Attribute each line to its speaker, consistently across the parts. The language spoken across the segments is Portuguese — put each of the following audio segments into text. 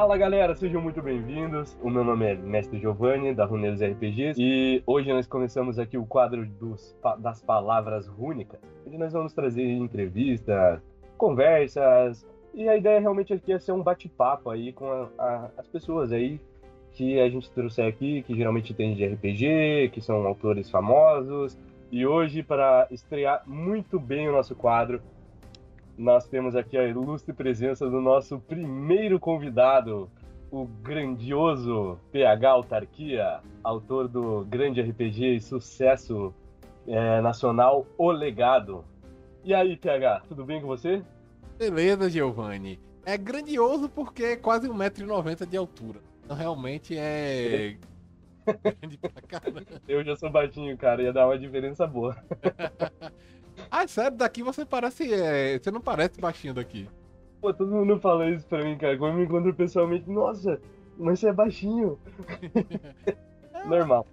Speaker 1: Fala galera, sejam muito bem-vindos. O meu nome é Mestre Giovanni, da Runeiros RPGs, e hoje nós começamos aqui o quadro dos, das palavras rúnicas, onde nós vamos trazer entrevistas, conversas, e a ideia realmente aqui é ser um bate-papo aí com a, a, as pessoas aí que a gente trouxe aqui, que geralmente tem de RPG, que são autores famosos, e hoje, para estrear muito bem o nosso quadro, nós temos aqui a ilustre presença do nosso primeiro convidado, o grandioso PH Autarquia, autor do grande RPG e sucesso é, nacional O Legado. E aí, PH, tudo bem com você?
Speaker 2: Beleza, Giovanni. É grandioso porque é quase 1,90m de altura. Então realmente é.
Speaker 1: grande pra caramba. Eu já sou baixinho, cara, ia dar uma diferença boa.
Speaker 2: Ah, sério? Daqui você parece. É... Você não parece baixinho daqui.
Speaker 1: Pô, todo mundo fala isso pra mim, cara. Quando eu me encontro pessoalmente, nossa, mas você é baixinho. Normal.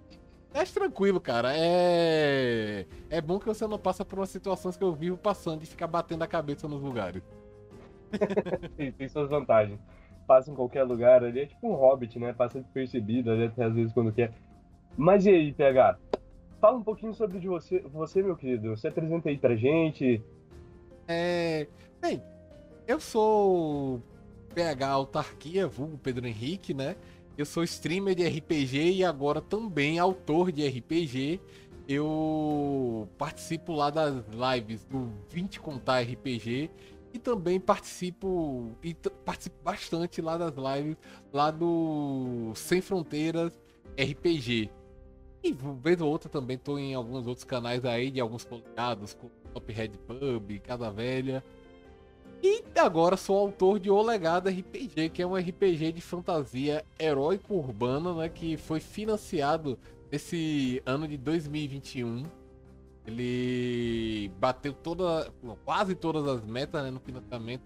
Speaker 2: É tranquilo, cara. É. É bom que você não passa por umas situações que eu vivo passando de ficar batendo a cabeça nos lugares.
Speaker 1: tem, tem suas vantagens. Passa em qualquer lugar ali, é tipo um hobbit, né? Passa despercebido até às vezes quando quer. Mas e aí, PH? Fala um pouquinho sobre de você, você, meu querido. Se apresenta aí pra gente.
Speaker 2: É. Bem, eu sou PH Autarquia, vulgo Pedro Henrique, né? Eu sou streamer de RPG e agora também autor de RPG. Eu participo lá das lives do 20 Contar RPG e também participo e participo bastante lá das lives lá do Sem Fronteiras RPG. E vez ou outra também tô em alguns outros canais aí de alguns poligados, como Top Red Pub, Casa Velha. E agora sou autor de O Legado RPG, que é um RPG de fantasia heróico urbano, né, que foi financiado nesse ano de 2021. Ele bateu toda, quase todas as metas né, no financiamento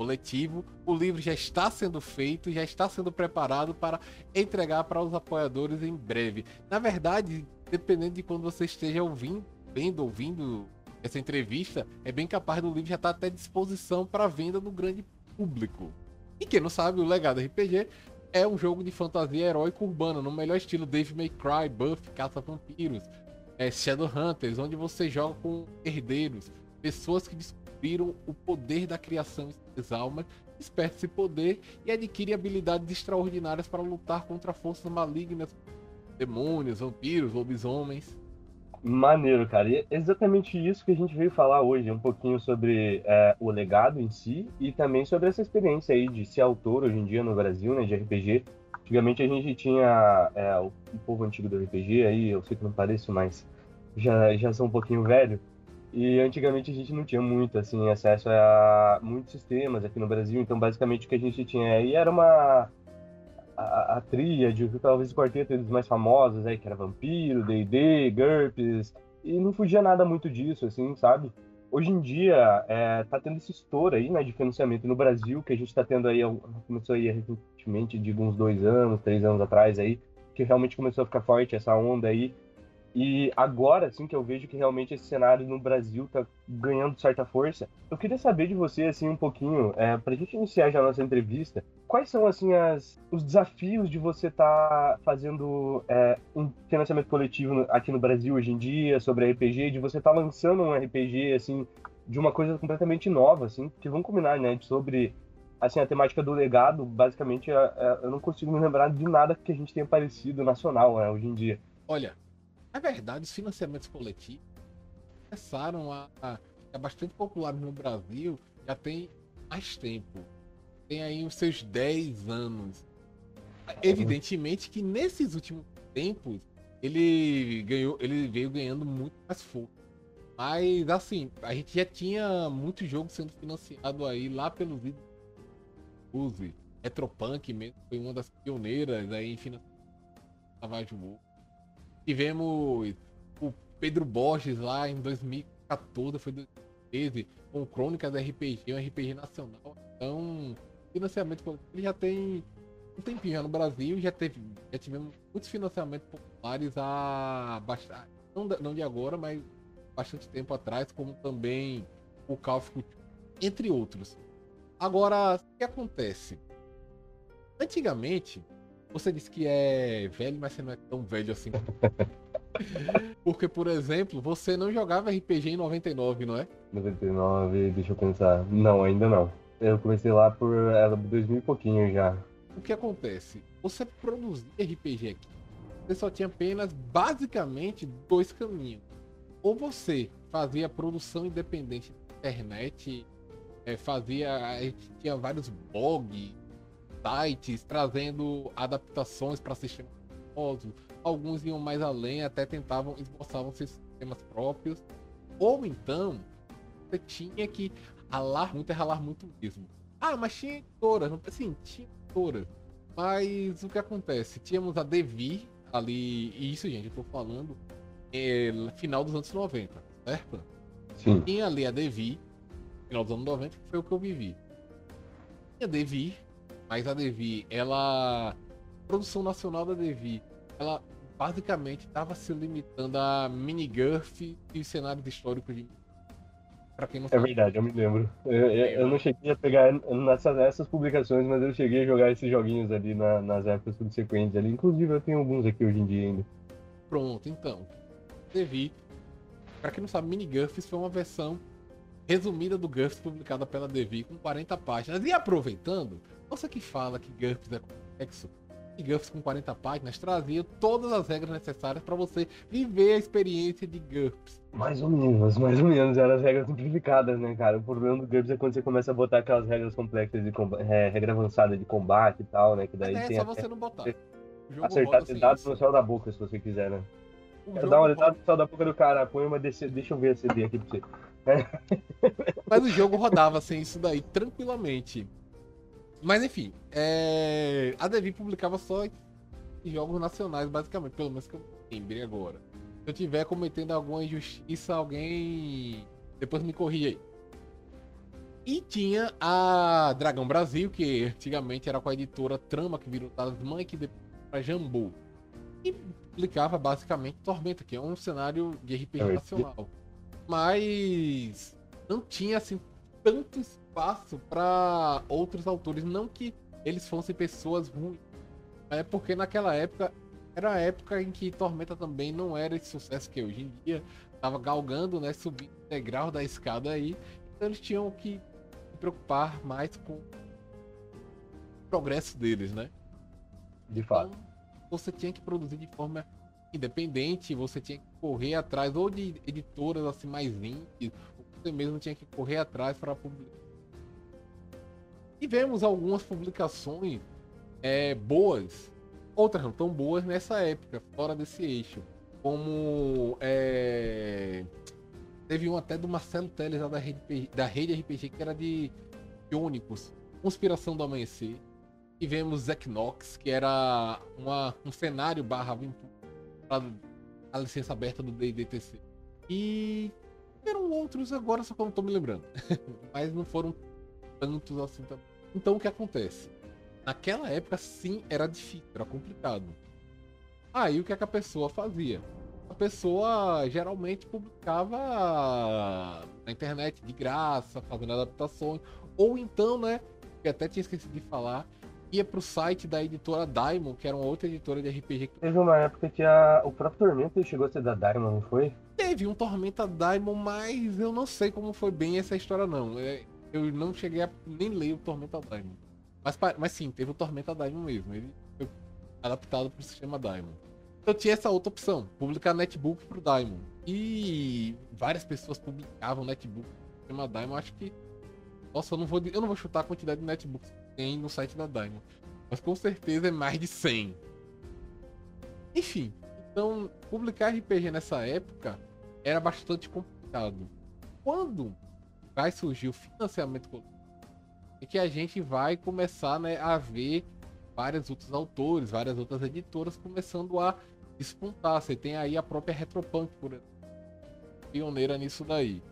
Speaker 2: coletivo. O livro já está sendo feito, já está sendo preparado para entregar para os apoiadores em breve. Na verdade, dependendo de quando você esteja ouvindo, vendo, ouvindo essa entrevista, é bem capaz do livro já estar até à disposição para venda no grande público. E quem não sabe, o Legado RPG é um jogo de fantasia heróica urbana, no melhor estilo Dave May Cry, Buff, Caça Vampiros, é Shadowhunters, onde você joga com herdeiros, pessoas que descobriram o poder da criação das almas, desperta esse poder e adquire habilidades extraordinárias para lutar contra forças malignas, demônios, vampiros, lobisomens.
Speaker 1: Maneiro, cara. E é exatamente isso que a gente veio falar hoje, um pouquinho sobre é, o legado em si e também sobre essa experiência aí de ser autor hoje em dia no Brasil, né, de RPG. Antigamente a gente tinha é, o, o povo antigo do RPG aí, eu sei que não pareço, mas já, já sou um pouquinho velho. E antigamente a gente não tinha muito assim acesso a muitos sistemas aqui no Brasil, então basicamente o que a gente tinha aí era uma a, a tríade, talvez o quarteto dos mais famosos aí, que era Vampiro, D&D, GURPS, e não fugia nada muito disso, assim, sabe? Hoje em dia, é, tá tendo esse estouro aí, né, de financiamento no Brasil, que a gente tá tendo aí, começou aí recentemente, de uns dois anos, três anos atrás aí, que realmente começou a ficar forte essa onda aí, e agora, assim, que eu vejo que realmente esse cenário no Brasil tá ganhando certa força, eu queria saber de você, assim, um pouquinho, é, pra gente iniciar já a nossa entrevista, quais são, assim, as, os desafios de você estar tá fazendo é, um financiamento coletivo aqui no Brasil hoje em dia, sobre RPG, de você estar tá lançando um RPG, assim, de uma coisa completamente nova, assim, que vamos combinar, né, sobre, assim, a temática do legado, basicamente, é, é, eu não consigo me lembrar de nada que a gente tenha parecido nacional, né, hoje em dia.
Speaker 2: Olha, na verdade, os financiamentos coletivos começaram a, a é bastante populares no Brasil já tem mais tempo. Tem aí os seus 10 anos. Evidentemente que nesses últimos tempos ele ganhou, ele veio ganhando muito mais força. Mas assim, a gente já tinha muito jogo sendo financiado aí lá pelos Use. Retropunk mesmo foi uma das pioneiras aí em financiamento. Tivemos o Pedro Borges lá em 2014, foi 2013, com Crônicas RPG, um RPG nacional. Então, financiamento ele já tem um tempinho já no Brasil, já teve, já tivemos muitos financiamentos populares há bastante, não, não de agora, mas bastante tempo atrás, como também o Duty, entre outros. Agora, o que acontece? Antigamente, você disse que é velho, mas você não é tão velho assim. Porque, por exemplo, você não jogava RPG em 99, não é?
Speaker 1: 99, deixa eu pensar. Não, ainda não. Eu comecei lá por era 2000 e pouquinho já.
Speaker 2: O que acontece? Você produzir RPG aqui, você só tinha apenas basicamente dois caminhos. Ou você fazia produção independente na internet, é, fazia. Tinha vários blogs, sites trazendo adaptações para sistemas famosos. Alguns iam mais além, até tentavam, esboçavam seus sistemas próprios. Ou então, você tinha que ralar muito, é ralar muito mesmo. Ah, mas tinha editoras, não sim, tinha editoras. Mas o que acontece? Tínhamos a Devi ali, e isso, gente, eu tô falando é, final dos anos 90, certo?
Speaker 1: Sim.
Speaker 2: Tinha ali a Devi, final dos anos 90, que foi o que eu vivi. Tinha a Devi, mas a Devi, ela. A produção nacional da Devi, ela basicamente estava se limitando a minigurf e cenários históricos de.
Speaker 1: Pra quem não é sabe. É verdade, eu me lembro. Eu, eu, eu não cheguei a pegar nessas, nessas publicações, mas eu cheguei a jogar esses joguinhos ali na, nas épocas subsequentes ali. Inclusive eu tenho alguns aqui hoje em dia ainda.
Speaker 2: Pronto, então. Devi. Pra quem não sabe, Minigurfs foi uma versão resumida do GURPS publicada pela Devi com 40 páginas. E aproveitando, você que fala que GURPS é complexo, e GURPS com 40 páginas trazia todas as regras necessárias para você viver a experiência de GURPS.
Speaker 1: Mais ou menos, mais ou menos. Eram as regras simplificadas, né, cara? O problema do GURPS é quando você começa a botar aquelas regras complexas de é, regra avançada de combate e tal, né? Que daí
Speaker 2: é,
Speaker 1: tem
Speaker 2: só você não botar.
Speaker 1: Acertar dados no céu da boca, se você quiser, né? Quero dar uma olhada no céu da boca do cara, põe uma DC, deixa eu ver a CD aqui pra você.
Speaker 2: Mas o jogo rodava sem isso daí tranquilamente. Mas enfim, é... a Devi publicava só jogos nacionais, basicamente, pelo menos que eu lembre agora. Se eu tiver cometendo alguma injustiça, alguém depois me corrija aí. E tinha a Dragão Brasil, que antigamente era com a editora Trama, que virou Talismã, que depois para Jambu. E publicava basicamente Tormenta, que é um cenário de RPG é, nacional. Mas não tinha assim tanto espaço para outros autores. Não que eles fossem pessoas ruins. É porque naquela época era a época em que Tormenta também não era esse sucesso que é hoje em dia. Tava galgando, né? Subindo o degrau da escada aí. Então eles tinham que se preocupar mais com o progresso deles, né?
Speaker 1: De fato.
Speaker 2: Então, você tinha que produzir de forma independente, você tinha que correr atrás ou de editoras assim mais indies, você mesmo tinha que correr atrás para publicar Tivemos algumas publicações é, boas, outras não tão boas nessa época, fora desse eixo. Como. É... Teve um até do Marcelo Teles da rede, da rede RPG que era de Ônibus, Conspiração do Amanhecer. Tivemos Equinox, que era uma, um cenário barra aventura a licença aberta do DDTC. E eram outros agora, só que eu não tô me lembrando. Mas não foram tantos assim também. Então o que acontece? Naquela época, sim, era difícil, era complicado. Aí o que, é que a pessoa fazia? A pessoa geralmente publicava na internet de graça, fazendo adaptações. Ou então, né? Que até tinha esquecido de falar, ia pro site da editora Diamond, que era uma outra editora de RPG.
Speaker 1: Teve uma época que a... o próprio Tormenta chegou a ser da Diamond, não foi?
Speaker 2: Teve um Tormenta Diamond, mas eu não sei como foi bem essa história, não. É, eu não cheguei a nem ler o Tormenta Diamond. Mas, mas sim, teve o Tormenta Diamond mesmo. Ele foi adaptado pro sistema Diamond. Eu tinha essa outra opção, publicar netbook pro Diamond. E várias pessoas publicavam netbook pro sistema Diamond. Acho que. Nossa, eu não vou, eu não vou chutar a quantidade de netbooks que tem no site da Diamond. Mas com certeza é mais de 100. Enfim, então publicar RPG nessa época era bastante complicado. Quando vai surgir o financiamento coletivo, é que a gente vai começar né, a ver vários outros autores, várias outras editoras começando a despontar. Você tem aí a própria Retropunk, por exemplo, pioneira nisso daí.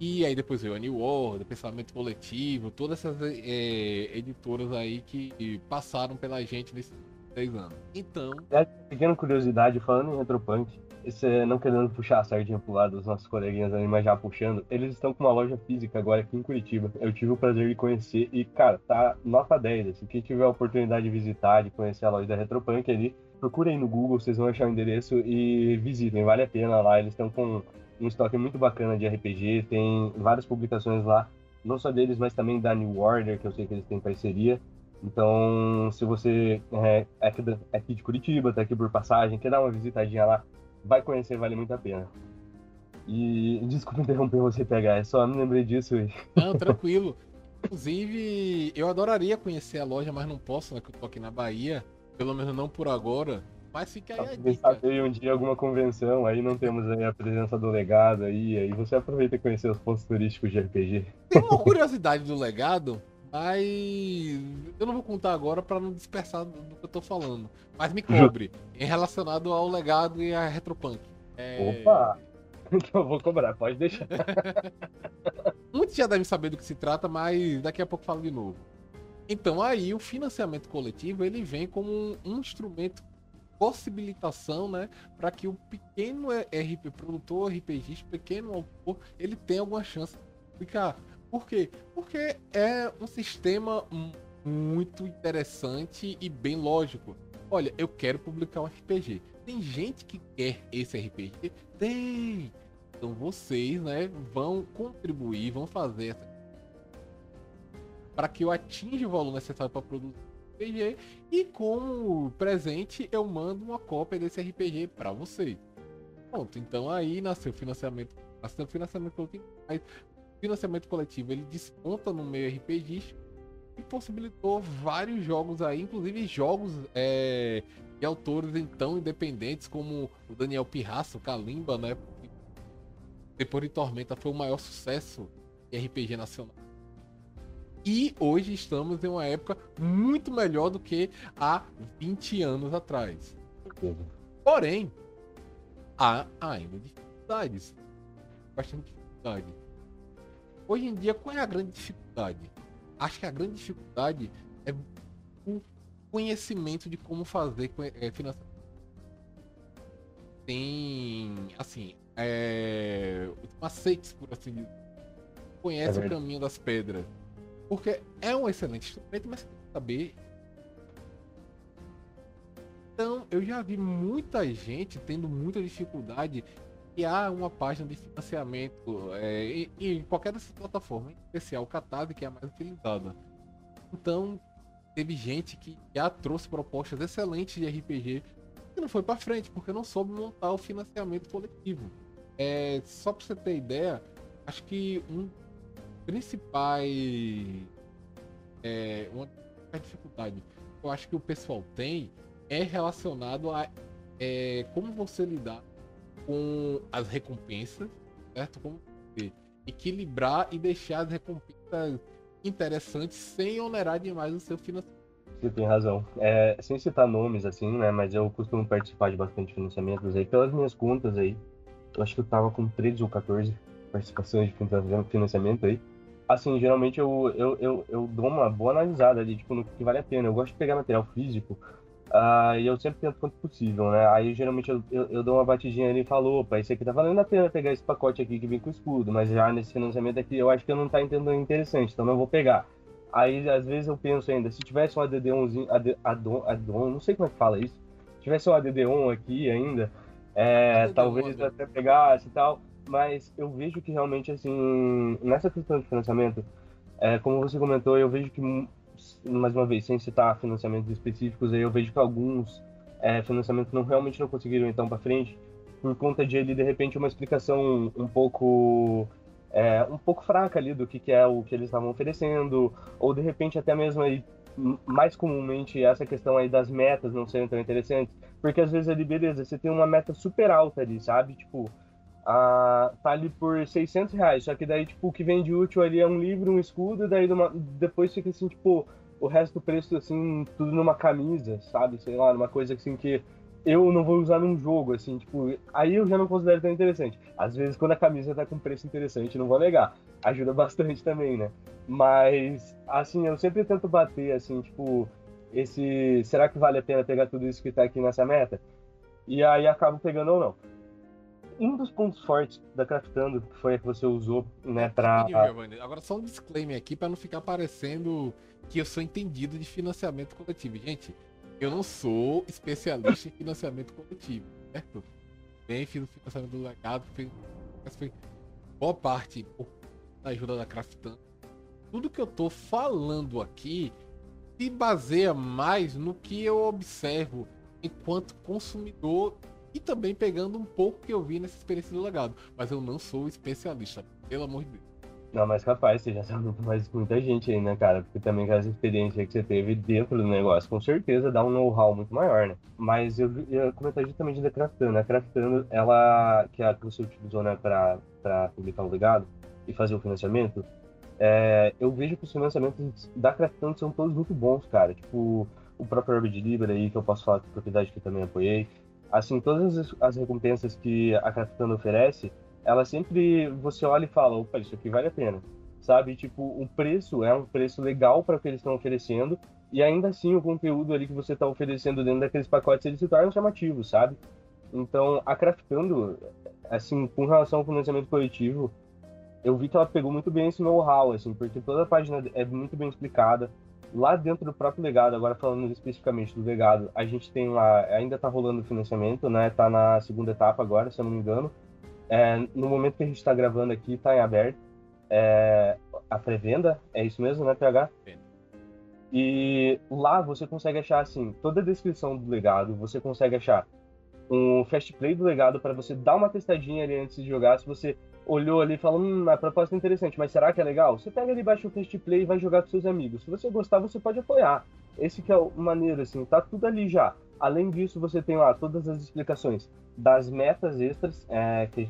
Speaker 2: E aí depois veio a New World, Pensamento Coletivo, todas essas é, editoras aí que passaram pela gente nesses 10 anos. Então.
Speaker 1: É, pequena curiosidade, falando em Retropunk, você não querendo puxar a sardinha pro lado dos nossos coleguinhas ali, mas já puxando, eles estão com uma loja física agora aqui em Curitiba. Eu tive o prazer de conhecer e, cara, tá nota 10. Assim, quem tiver a oportunidade de visitar, de conhecer a loja da Retropunk ali, procurem no Google, vocês vão achar o endereço e visitem, vale a pena lá. Eles estão com um estoque muito bacana de RPG, tem várias publicações lá, não só deles, mas também da New Order, que eu sei que eles têm parceria. Então, se você é, é aqui de Curitiba, tá aqui por passagem, quer dar uma visitadinha lá, vai conhecer, vale muito a pena. E desculpa interromper você pegar, é só me lembrei disso. E...
Speaker 2: Não, tranquilo. Inclusive, eu adoraria conhecer a loja, mas não posso, né? Que eu tô aqui na Bahia. Pelo menos não por agora. Mas fica aí a dica.
Speaker 1: um dia alguma convenção, aí não temos aí a presença do legado aí, aí você aproveita e conhecer os pontos turísticos de RPG.
Speaker 2: Tem uma curiosidade do legado, mas eu não vou contar agora para não dispersar do, que eu tô falando. Mas me cobre, em relacionado ao legado e a Retropunk.
Speaker 1: É... Opa! Então vou cobrar, pode deixar.
Speaker 2: Muitos já devem saber do que se trata, mas daqui a pouco falo de novo. Então aí o financiamento coletivo ele vem como um, um instrumento possibilitação, né, para que o pequeno RP produtor, RPGista, pequeno autor, ele tenha alguma chance de publicar. Por quê? Porque é um sistema muito interessante e bem lógico. Olha, eu quero publicar um RPG. Tem gente que quer esse RPG? Tem! Então vocês, né, vão contribuir, vão fazer essa para que eu atinja o volume necessário para produzir RPG e como presente eu mando uma cópia desse RPG para vocês. Pronto, então aí nasceu o financiamento, nasceu o financiamento financiamento coletivo ele desponta no meio RPG e possibilitou vários jogos aí, inclusive jogos é, de autores então independentes como o Daniel Pirraça, o Kalimba, né? Depois de Tormenta foi o maior sucesso de RPG nacional. E hoje estamos em uma época muito melhor do que há 20 anos atrás. Porém, há ainda dificuldades. Bastante dificuldade. Hoje em dia, qual é a grande dificuldade? Acho que a grande dificuldade é o conhecimento de como fazer é, financiamento. Tem, assim, é, maceites, por assim dizer. Conhece é o caminho das pedras. Porque é um excelente instrumento, mas tem que saber. Então, eu já vi muita gente tendo muita dificuldade há uma página de financiamento é, em, qualquer dessas plataformas, em especial o Catarse, que é a mais utilizada. Então, teve gente que já trouxe propostas excelentes de RPG e não foi para frente, porque não soube montar o financiamento coletivo. É, só para você ter ideia, acho que um principais. É, uma dificuldade que eu acho que o pessoal tem é relacionado a é, como você lidar com as recompensas, certo? Como equilibrar e deixar as recompensas interessantes sem onerar demais o seu financiamento.
Speaker 1: Você tem razão. É, sem citar nomes, assim, né? Mas eu costumo participar de bastante financiamentos aí. Pelas minhas contas aí, eu acho que eu tava com 13 ou 14 participações de financiamento aí assim, geralmente eu, eu, eu, eu, dou uma boa analisada ali, tipo, no que vale a pena. Eu gosto de pegar material físico uh, e eu sempre tento quanto possível, né? Aí geralmente eu, eu, eu, dou uma batidinha ali e falo, opa, isso aqui tá valendo a pena pegar esse pacote aqui que vem com escudo, mas já nesse financiamento aqui eu acho que eu não tá entendendo interessante, então não vou pegar. Aí às vezes eu penso ainda, se tivesse um ADD1zinho, AD, ADON, ADON, não sei como é que fala isso, se tivesse um ADD1 aqui ainda, é, talvez até pegasse e tal mas eu vejo que realmente, assim, nessa questão de financiamento, é, como você comentou, eu vejo que, mais uma vez, sem citar financiamentos específicos, aí eu vejo que alguns é, financiamentos não realmente não conseguiram então para frente, por conta de ele, de repente, uma explicação um pouco é, um pouco fraca ali do que, que é o que eles estavam oferecendo, ou de repente até mesmo aí, mais comumente essa questão aí das metas não serem tão interessantes, porque às vezes ali, beleza, você tem uma meta super alta ali, sabe? Tipo, tá ali por 600 reais. Só que daí, tipo, o que vem de útil ali é um livro, um escudo, e daí numa, depois fica assim, tipo, o resto do preço, assim, tudo numa camisa, sabe? Sei lá, numa coisa assim que eu não vou usar num jogo, assim, tipo, aí eu já não considero tão interessante. Às vezes, quando a camisa tá com preço interessante, não vou negar, ajuda bastante também, né? Mas, assim, eu sempre tento bater, assim, tipo, esse. Será que vale a pena pegar tudo isso que tá aqui nessa meta? E aí acabo pegando ou não. Um dos pontos fortes da Craftando, foi a que você usou, né, pra...
Speaker 2: Agora só um disclaimer aqui para não ficar parecendo que eu sou entendido de financiamento coletivo. Gente, eu não sou especialista em financiamento coletivo, certo? Bem, fiz o financiamento do legado, fiz, foi boa parte da ajuda da Craftando. Tudo que eu tô falando aqui se baseia mais no que eu observo enquanto consumidor e também pegando um pouco que eu vi nessa experiência do legado. Mas eu não sou especialista, pelo amor de Deus.
Speaker 1: Não, mas capaz, você já sabe muito mais muita gente aí, né, cara? Porque também com essa experiência que você teve dentro do negócio, com certeza dá um know-how muito maior, né? Mas eu ia comentar justamente da Craftando. A Craftando, ela, que é a que você utilizou, né, pra, pra publicar o legado e fazer o financiamento, é, eu vejo que os financiamentos da Craftando são todos muito bons, cara. Tipo, o próprio Orbit Libre aí, que eu posso falar que propriedade que eu também apoiei. Assim, todas as, as recompensas que a Craftando oferece, ela sempre você olha e fala, opa, isso aqui vale a pena, sabe? Tipo, o preço é um preço legal para o que eles estão oferecendo e ainda assim o conteúdo ali que você está oferecendo dentro daqueles pacotes eles se tornam chamativos, sabe? Então, a Craftando, assim, com relação ao financiamento coletivo, eu vi que ela pegou muito bem esse know-how, assim, porque toda a página é muito bem explicada. Lá dentro do próprio legado, agora falando especificamente do legado, a gente tem lá, ainda está rolando o financiamento, né? Tá na segunda etapa agora, se eu não me engano. É, no momento que a gente está gravando aqui, está em aberto. É, a pré-venda, é isso mesmo, né, PH? E lá você consegue achar, assim, toda a descrição do legado, você consegue achar um fast play do legado para você dar uma testadinha ali antes de jogar. Se você olhou ali e falou, hum, a proposta é interessante, mas será que é legal? Você pega ali, baixa o fast play e vai jogar com seus amigos. Se você gostar, você pode apoiar. Esse que é o maneiro, assim, tá tudo ali já. Além disso, você tem lá todas as explicações das metas extras, é, que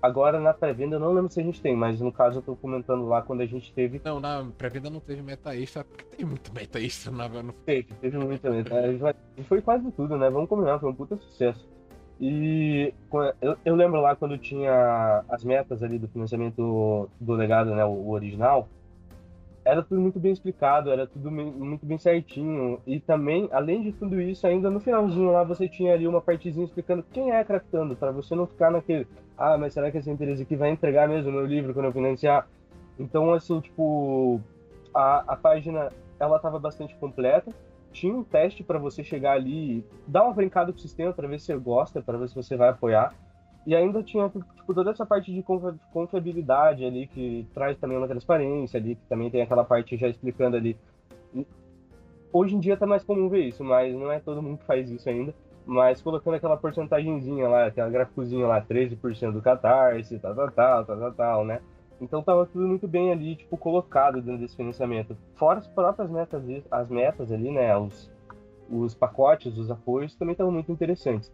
Speaker 1: agora na pré-venda eu não lembro se a gente tem, mas no caso eu tô comentando lá quando a gente teve.
Speaker 2: Não, na pré-venda não teve meta extra, porque tem muito meta extra na
Speaker 1: no... Teve, teve muita meta. foi quase tudo, né? Vamos combinar, foi um puta sucesso. E eu, eu, lembro lá quando tinha as metas ali do financiamento do legado, né, o original, era tudo muito bem explicado, era tudo muito bem certinho. E também, além de tudo isso, ainda no finalzinho lá você tinha ali uma partezinha explicando quem é craftando, para você não ficar naquele, ah, mas será que essa empresa aqui vai entregar mesmo o meu livro quando eu financiar? Então, assim, tipo, a, a página, ela tava bastante completa. Tinha um teste para você chegar ali dar uma brincada com o sistema para ver se você gosta, para ver se você vai apoiar. E ainda tinha tipo, toda essa parte de confiabilidade ali, que traz também uma transparência ali, que também tem aquela parte já explicando ali. Hoje em dia tá mais comum ver isso, mas não é todo mundo que faz isso ainda. Mas colocando aquela porcentagemzinha lá, aquela gráficozinha lá, 13% do catarse, tal, tal, tal, tal, tal, né? Então tava tudo muito bem ali, tipo, colocado dentro desse financiamento. Fora as próprias metas, as metas ali, né? Os, os pacotes, os apoios também estavam muito interessantes.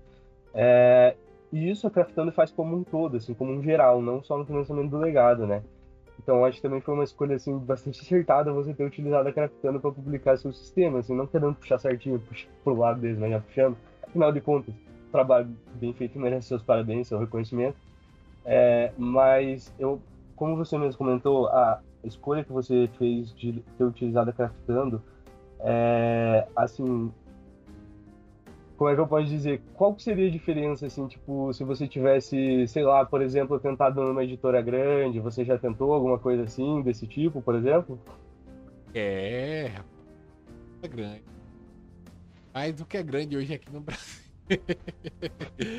Speaker 1: É, e isso a Craftando faz como um todo, assim, como um geral, não só no financiamento do legado, né? Então acho que também foi uma escolha assim bastante acertada você ter utilizado a Craftando para publicar seu sistema, assim, não querendo puxar certinho puxa, pro lado deles, mas já puxando. Afinal de contas, trabalho bem feito merece seus parabéns, seu reconhecimento. É, mas eu, como você mesmo comentou, a escolha que você fez de ter utilizado a Craftando, é, assim, como é que eu posso dizer? Qual que seria a diferença, assim, tipo, se você tivesse, sei lá, por exemplo, tentado numa editora grande, você já tentou alguma coisa assim, desse tipo, por exemplo?
Speaker 2: É, é grande. Mas o que é grande hoje aqui no Brasil.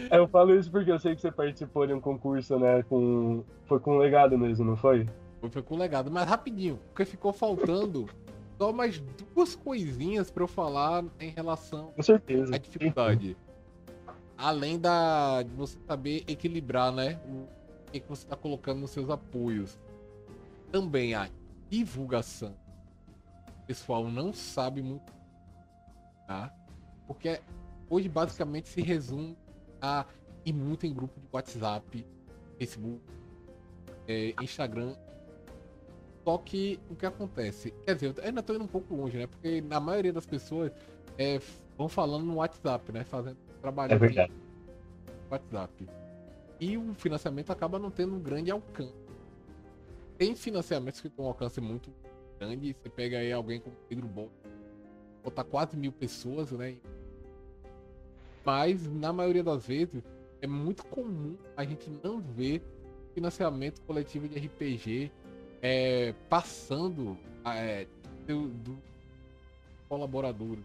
Speaker 1: É, eu falo isso porque eu sei que você participou de um concurso, né, com... Foi com legado mesmo, não foi?
Speaker 2: Foi, com legado, mas rapidinho, porque ficou faltando só mais duas coisinhas para eu falar em relação
Speaker 1: Com certeza.
Speaker 2: à dificuldade. Além da de você saber equilibrar, né, o que você está colocando nos seus apoios. Também a divulgação. O pessoal não sabe muito, tá? Porque hoje basicamente se resume a ir muito em grupo de WhatsApp, Facebook, é, Instagram só que o que acontece? Quer dizer, eu ainda tô indo um pouco longe, né? Porque na maioria das pessoas é, vão falando no WhatsApp, né? Fazendo trabalho
Speaker 1: é verdade.
Speaker 2: no WhatsApp. E o financiamento acaba não tendo um grande alcance. Tem financiamentos que tem um alcance muito grande. Você pega aí alguém como Pedro Bot, botar quase mil pessoas, né? Mas na maioria das vezes é muito comum a gente não ver financiamento coletivo de RPG é, passando é, do, do apoiadores.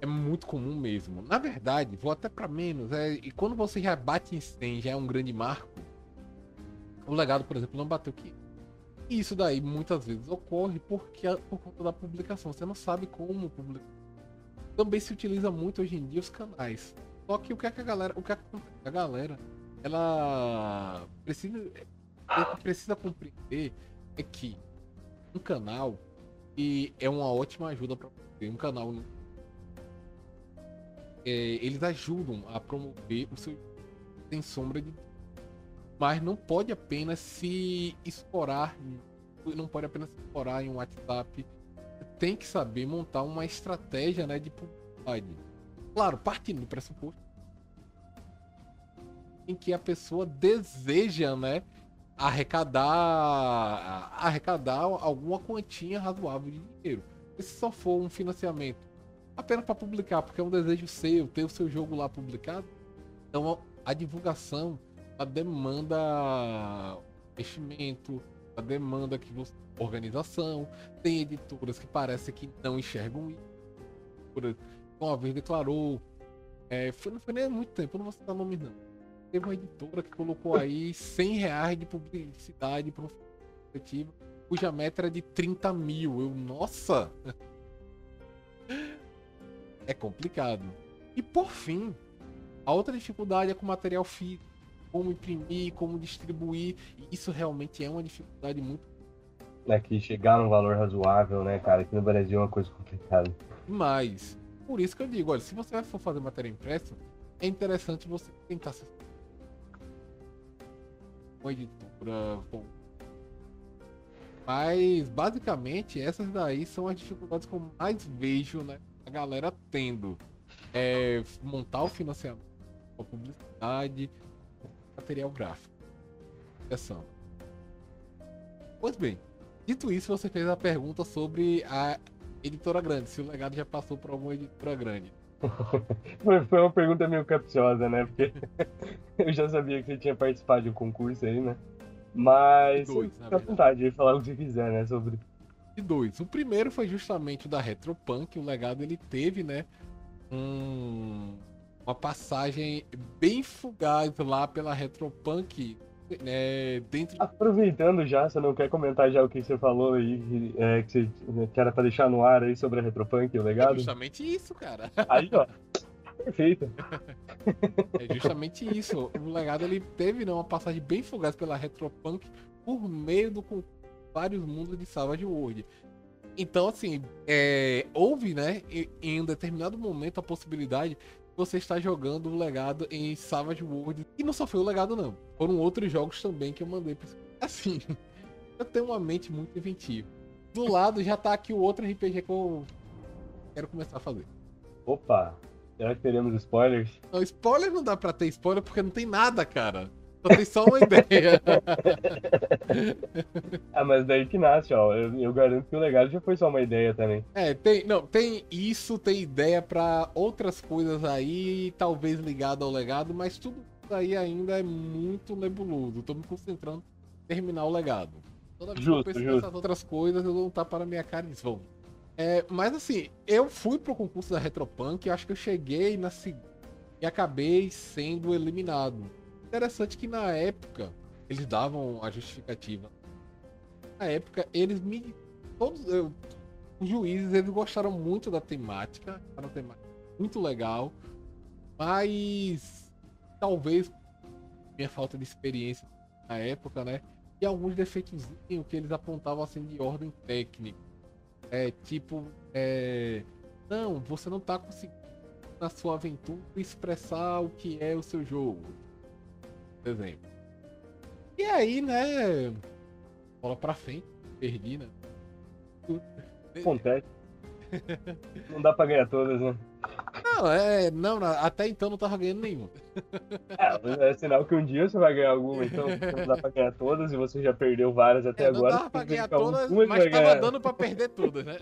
Speaker 2: É muito comum mesmo. Na verdade, vou até para menos. É, e quando você já bate em 100, já é um grande marco. O legado, por exemplo, não bateu aqui. E isso daí muitas vezes ocorre porque por conta da publicação. Você não sabe como publicar. Também se utiliza muito hoje em dia os canais. Só que o que é que a galera, o que, é que a galera, ela precisa, precisa compreender é que um canal e é uma ótima ajuda para. Um canal é, eles ajudam a promover o seu sem sombra de mas não pode apenas se explorar não pode apenas se explorar em um WhatsApp tem que saber montar uma estratégia né, de publicidade claro partindo do pressuposto em que a pessoa deseja né arrecadar arrecadar alguma quantia razoável de dinheiro e se só for um financiamento apenas para publicar, porque é um desejo seu, ter o seu jogo lá publicado. Então a divulgação a demanda investimento, a demanda que você organização, tem editoras que parece que não enxergam isso. Uma vez declarou, é, foi, não foi nem muito tempo, não vou citar nome não. Teve uma editora que colocou aí 100 reais de publicidade para cuja meta era de 30 mil. Eu, nossa! é complicado. E por fim, a outra dificuldade é com material físico, como imprimir, como distribuir, e isso realmente é uma dificuldade muito
Speaker 1: é que chegar num valor razoável, né, cara, aqui no Brasil é uma coisa complicada.
Speaker 2: Mas, por isso que eu digo, olha, se você for fazer matéria impressa, é interessante você tentar ser uma editora, bom. Mas, basicamente, essas daí são as dificuldades que eu mais vejo, né, a galera tendo é, montar o financiamento, a publicidade, material gráfico. Atenção. Pois bem, dito isso, você fez a pergunta sobre a editora grande, se o legado já passou por alguma editora grande.
Speaker 1: Foi uma pergunta meio capciosa, né? Porque eu já sabia que você tinha participado de um concurso aí, né? Mas dois, fica à vontade de falar o que quiser, né? Sobre
Speaker 2: e dois. O primeiro foi justamente o da Retropunk, o legado ele teve, né? Um, uma passagem bem fugaz lá pela Retropunk. É, dentro...
Speaker 1: Aproveitando já, você não quer comentar já o que você falou aí, é, que, você, que era pra deixar no ar aí sobre a Retropunk, o legado? É
Speaker 2: justamente isso, cara.
Speaker 1: Aí, ó. Perfeito.
Speaker 2: É justamente isso. O legado ele teve né, uma passagem bem fugaz pela Retropunk por meio do vários mundos de Savage World. Então, assim, é, houve, né, em um determinado momento a possibilidade de você estar jogando o legado em Savage World. E não só foi o legado, não. Foram outros jogos também que eu mandei pra Assim, eu tenho uma mente muito inventiva. Do lado já tá aqui o outro RPG que eu quero começar a fazer.
Speaker 1: Opa! Será que teremos spoilers?
Speaker 2: Não, spoiler não dá pra ter spoiler porque não tem nada, cara. Só tem só uma ideia.
Speaker 1: ah, mas daí que nasce, ó. Eu, eu, garanto que o legado já foi só uma ideia também.
Speaker 2: É, tem. Não, tem isso, tem ideia para outras coisas aí, talvez ligado ao legado, mas tudo aí ainda é muito nebuloso. Tô me concentrando em terminar o legado. Toda vez justo, que eu penso nessas outras coisas, eu dou um tapa na minha cara e. É, mas assim, eu fui pro concurso da Retropunk, acho que eu cheguei na segunda e acabei sendo eliminado. Interessante que na época eles davam a justificativa. Na época eles me todos eu, os juízes eles gostaram muito da temática, era uma temática muito legal, mas talvez minha falta de experiência na época, né? E alguns defeitos que eles apontavam assim de ordem técnica. É tipo, é, não, você não tá conseguindo na sua aventura expressar o que é o seu jogo exemplo. E aí, né? Bola pra frente, perdi, né?
Speaker 1: Acontece. não dá pra ganhar todas, né?
Speaker 2: Não, é. Não, até então não tava ganhando nenhuma.
Speaker 1: É, é sinal que um dia você vai ganhar alguma, então não dá pra ganhar todas e você já perdeu várias até é, agora.
Speaker 2: Não dava pra ganhar todas, mas tava ganhar. dando pra perder todas, né?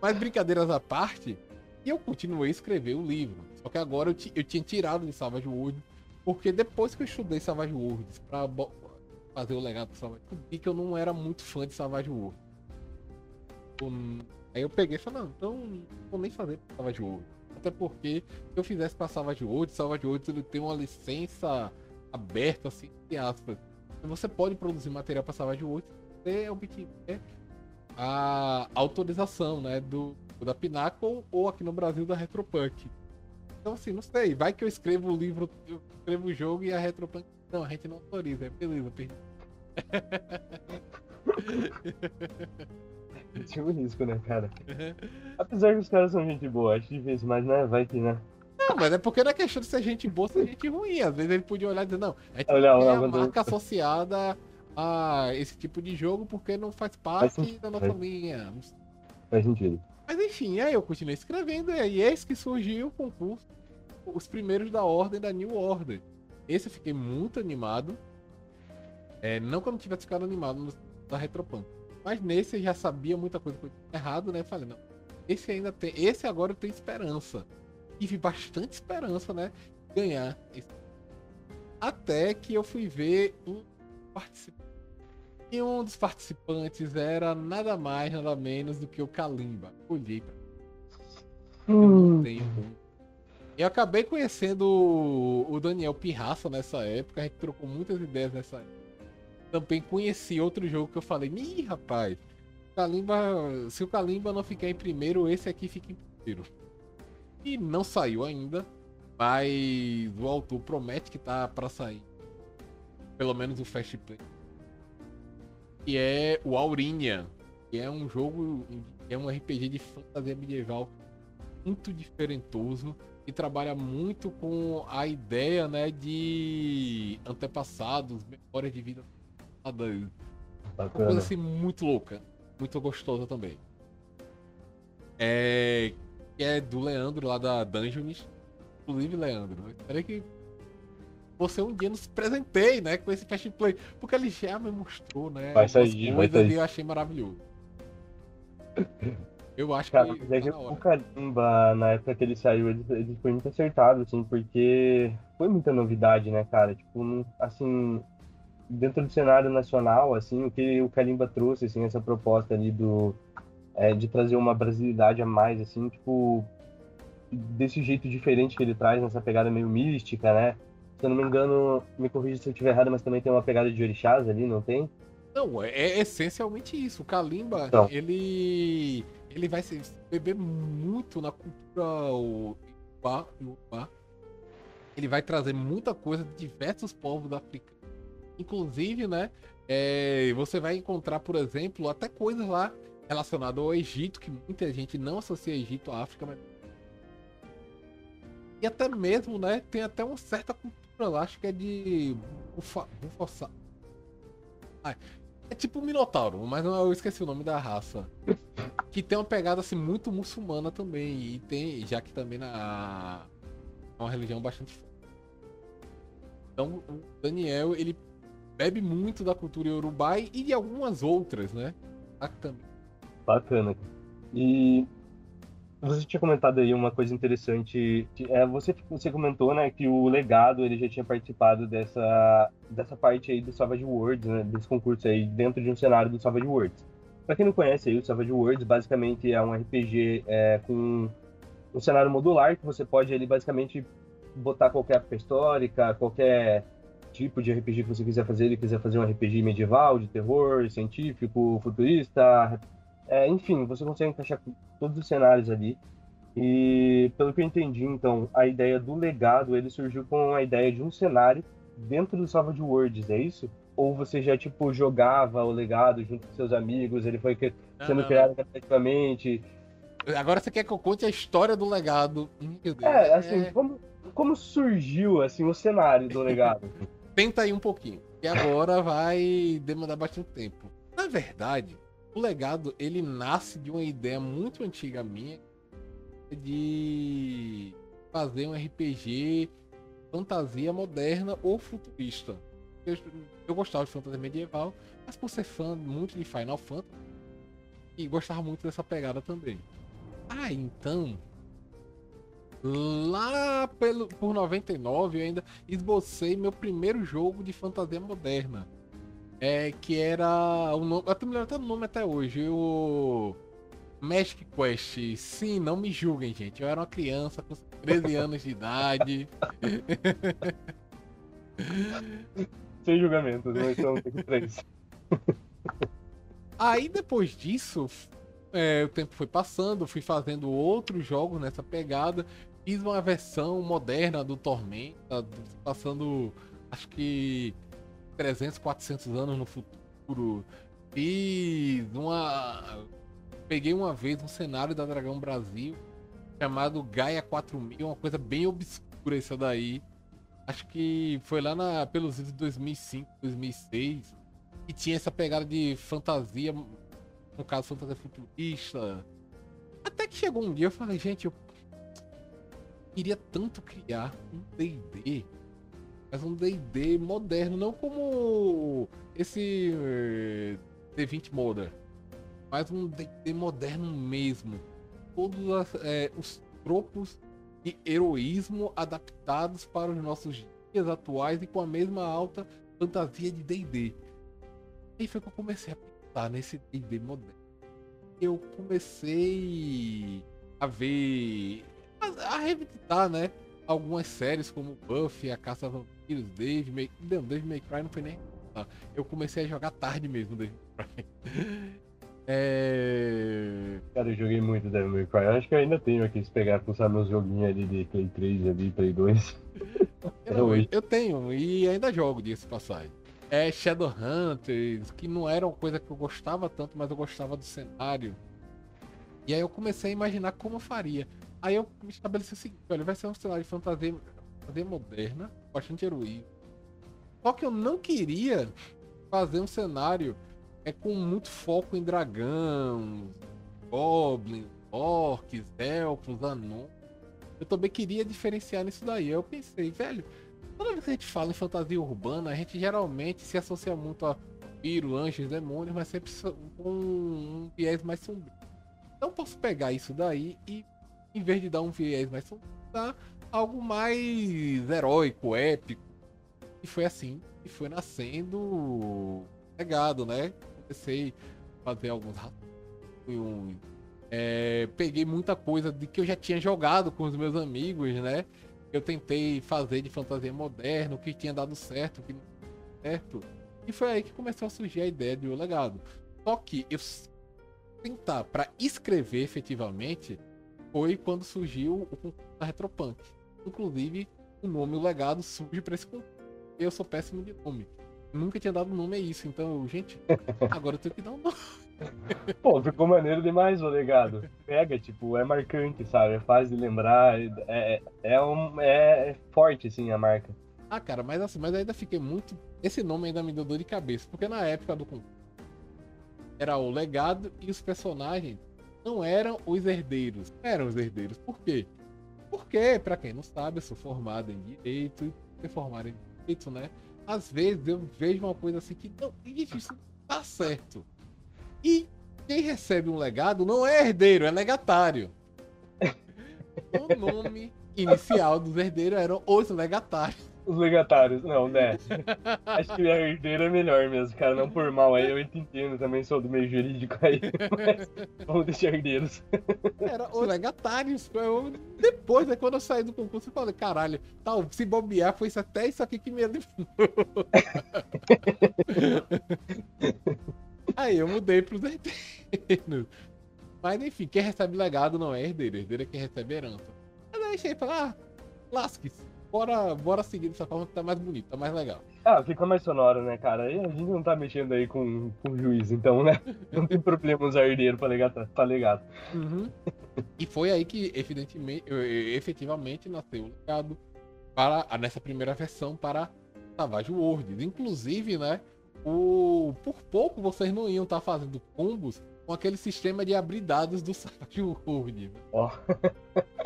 Speaker 2: mas brincadeiras à parte, eu continuei a escrever o livro. Só que agora eu, eu tinha tirado de Savage Worlds, porque depois que eu estudei Savage Worlds pra fazer o legado do Savage eu vi que eu não era muito fã de Savage Worlds. Aí eu peguei e falei, não, então não vou nem fazer Savage Worlds. Até porque se eu fizesse pra Savage Worlds, Savage Worlds ele tem uma licença aberta, assim, entre aspas. Você pode produzir material para Savage Worlds, você obtiver a autorização, né, do, da Pinnacle ou aqui no Brasil da Retropunk. Então, assim, não sei, vai que eu escrevo o livro, eu escrevo o jogo e a Retropunk, não, a gente não autoriza, é beleza, perdi.
Speaker 1: Tipo risco, né, cara? Apesar que os caras são gente boa, acho difícil, mas né, vai que, né?
Speaker 2: Não, mas é porque não é questão de ser gente boa, ser gente ruim. Às vezes ele podia olhar e dizer, não, a gente olha, tem a marca associada a esse tipo de jogo porque não faz parte faz da nossa faz... linha.
Speaker 1: Faz sentido.
Speaker 2: Mas enfim, aí eu continuei escrevendo e aí eis que surgiu o concurso, os primeiros da ordem da New Order. Esse eu fiquei muito animado. É, não não tivesse ficado animado no, da Retropunk. Mas nesse eu já sabia muita coisa tinha errado, né? Falei, não. Esse ainda tem. Esse agora eu tenho esperança tive bastante esperança, né? Ganhar. Até que eu fui ver um participante. E um dos participantes era nada mais, nada menos do que o Kalimba. Olhei pra hum. Eu acabei conhecendo o Daniel Pirraça nessa época, a gente trocou muitas ideias nessa época. Também conheci outro jogo que eu falei, ih, rapaz, Kalimba, se o Kalimba não ficar em primeiro, esse aqui fica em primeiro e não saiu ainda, mas o autor promete que tá para sair. Pelo menos o Fast Play. Que é o Aurinha, que é um jogo, é um RPG de fantasia medieval muito diferentoso e trabalha muito com a ideia, né, de antepassados, memórias de vida Bacana. Uma coisa assim muito louca, muito gostosa também. É, que é do Leandro lá da Dungeons. Inclusive, Leandro, espero que você um dia nos presenteie, né, com esse Fast Play, porque ele já me mostrou, né,
Speaker 1: vai sair, vai sair.
Speaker 2: eu achei maravilhoso. Eu acho
Speaker 1: Cara,
Speaker 2: que.
Speaker 1: Tá o Kalimba, na época que ele saiu, ele, ele foi muito acertado, assim, porque foi muita novidade, né, cara? Tipo, assim, dentro do cenário nacional, assim, o que o Kalimba trouxe, assim, essa proposta ali do, é, de trazer uma brasilidade a mais, assim, tipo, desse jeito diferente que ele traz, nessa pegada meio mística, né? Se eu não me engano, me corrija se eu estiver errado, mas também tem uma pegada de orixás ali, não tem?
Speaker 2: Não, é, é essencialmente isso. O Kalimba, então. ele ele vai se beber muito na cultura Uruguá. Ele vai trazer muita coisa de diversos povos da África. Inclusive, né? É, você vai encontrar, por exemplo, até coisas lá relacionado ao Egito, que muita gente não associa Egito à África, mas... E até mesmo, né, tem até uma certa cultura lá, acho que é de Bufa... Bufa... Ah, é tipo um Minotauro, mas eu esqueci o nome da raça. Que tem uma pegada assim muito muçulmana também. E tem, já que também na é uma religião bastante forte. Então o Daniel, ele bebe muito da cultura Urubai e de algumas outras, né?
Speaker 1: Bacana. E você tinha comentado aí uma coisa interessante. É, você, você comentou, né, que o legado ele já tinha participado dessa, dessa parte aí do Savage Worlds, né, desse concurso aí dentro de um cenário do Savage Worlds. Para quem não conhece aí, o Savage Worlds basicamente é um RPG é, com um cenário modular que você pode ali basicamente botar qualquer época histórica, qualquer tipo de RPG que você quiser fazer. Ele quiser fazer um RPG medieval, de terror, científico, futurista, é, enfim, você consegue encaixar todos os cenários ali. E pelo que eu entendi, então, a ideia do legado, ele surgiu com a ideia de um cenário dentro do Savage Worlds, é isso? Ou você já, tipo, jogava o legado junto com seus amigos, ele foi sendo não, criado criativamente?
Speaker 2: Agora você quer que eu conte a história do legado?
Speaker 1: É, assim, é... Como, como surgiu, assim, o cenário do legado?
Speaker 2: Tenta aí um pouquinho, que agora vai demandar bastante tempo. Na verdade, o legado ele nasce de uma ideia muito antiga minha de fazer um RPG fantasia moderna ou futurista. Eu, eu gostava de fantasia medieval, mas por ser fã muito de Final Fantasy e gostava muito dessa pegada também. Ah, então lá pelo, por 99 eu ainda esbocei meu primeiro jogo de fantasia moderna. É, que era. O nome, eu tô me lembrando até o nome até hoje. O. Magic Quest. Sim, não me julguem, gente. Eu era uma criança com 13 anos de idade.
Speaker 1: Sem julgamentos, nós pra isso.
Speaker 2: Aí depois disso, é, o tempo foi passando, fui fazendo outros jogos nessa pegada. Fiz uma versão moderna do Tormenta, passando acho que 300, 400 anos no futuro. Fiz uma. Peguei uma vez um cenário da Dragão Brasil chamado Gaia 4000, uma coisa bem obscura isso daí. Acho que foi lá na, pelos anos de 2005, 2006. E tinha essa pegada de fantasia, no caso, fantasia futurista. Até que chegou um dia eu falei, gente, eu queria tanto criar um D&D, mas um D&D moderno, não como esse uh, D20 Modern, mas um D&D moderno mesmo. Todos as, é, os tropos de heroísmo adaptados para os nossos dias atuais e com a mesma alta fantasia de D&D. Aí foi que eu comecei a pensar nesse D&D moderno. Eu comecei a ver, a, a revisitar, né? Algumas séries como Buffy, A Caça a Dave May... Não, Dave May Cry não foi nem... Eu comecei a jogar tarde mesmo, Dave May Cry.
Speaker 1: É... Cara, eu joguei muito Devil May Cry. Acho que eu ainda tenho aqui, se pegar, pulsar meus joguinhos ali de Play 3, ali, Play 2.
Speaker 2: Eu, eu tenho, e ainda jogo disso passagem é Shadowhunters, que não era uma coisa que eu gostava tanto, mas eu gostava do cenário. E aí eu comecei a imaginar como eu faria. Aí eu me estabeleci o seguinte, olha, vai ser um cenário de fantasia, fantasia moderna, bastante heroísmo. Só que eu não queria fazer um cenário é com muito foco em dragão, goblins, orcs, elfos, anões. Eu também queria diferenciar nisso daí. Aí eu pensei, velho, Toda vez que a gente fala em fantasia urbana, a gente geralmente se associa muito a viro, anjos, demônios, mas sempre com um viés mais sombrio. Então posso pegar isso daí e, em vez de dar um viés mais sombrio, dar algo mais heróico, épico. E foi assim que foi nascendo legado, né? Comecei a fazer alguns rascunhos. É, peguei muita coisa de que eu já tinha jogado com os meus amigos, né? eu tentei fazer de fantasia moderna, o que tinha dado certo, que não certo. E foi aí que começou a surgir a ideia de O Legado. Só que eu tentar para escrever efetivamente foi quando surgiu o concurso da Retropunk. Inclusive, o nome O Legado surge para esse concurso. Eu sou péssimo de nome. Nunca tinha dado nome a isso, então, gente, agora eu tenho que dar um nome.
Speaker 1: Pô, ficou maneiro demais o legado. Pega, tipo, é marcante, sabe? É fácil de lembrar. É, é, é, um, é forte, assim, a marca.
Speaker 2: Ah, cara, mas assim, mas ainda fiquei muito. Esse nome ainda me deu dor de cabeça. Porque na época do era o legado e os personagens não eram os herdeiros. Eram os herdeiros. Por quê? Porque, pra quem não sabe, eu sou formado em direito e ser formado em direito, né? Às vezes eu vejo uma coisa assim que não, isso não tá certo. E quem recebe um legado não é herdeiro, é legatário. o nome inicial dos herdeiros eram os legatários.
Speaker 1: Os legatários, não, né? Acho que a herdeira é melhor mesmo, cara. Não por mal aí, eu entendo também, sou do meio jurídico aí. Mas vamos deixar herdeiros.
Speaker 2: Era os legatários. Eu, depois, né, quando eu saí do concurso, eu falei, caralho, tal, se bobear, foi isso, até isso aqui que me Aí eu mudei pros herdeiros. Mas enfim, quem recebe legado não é herdeiro, herdeiro é quem recebe herança. Mas aí achei e falei, ah, lasque-se. Bora, bora seguir dessa forma que tá mais bonito, tá mais legal.
Speaker 1: Ah, fica mais sonoro, né, cara? E a gente não tá mexendo aí com, com juiz, então, né? Não tem problema usar herdeiro pra legado. Pra legado.
Speaker 2: Uhum. e foi aí que, evidentemente, efetivamente, nasceu o legado para, nessa primeira versão para Savage Worlds. Inclusive, né? o por pouco vocês não iam estar tá fazendo combos com aquele sistema de abrir dados do Savage Worlds.
Speaker 1: Ó. Oh.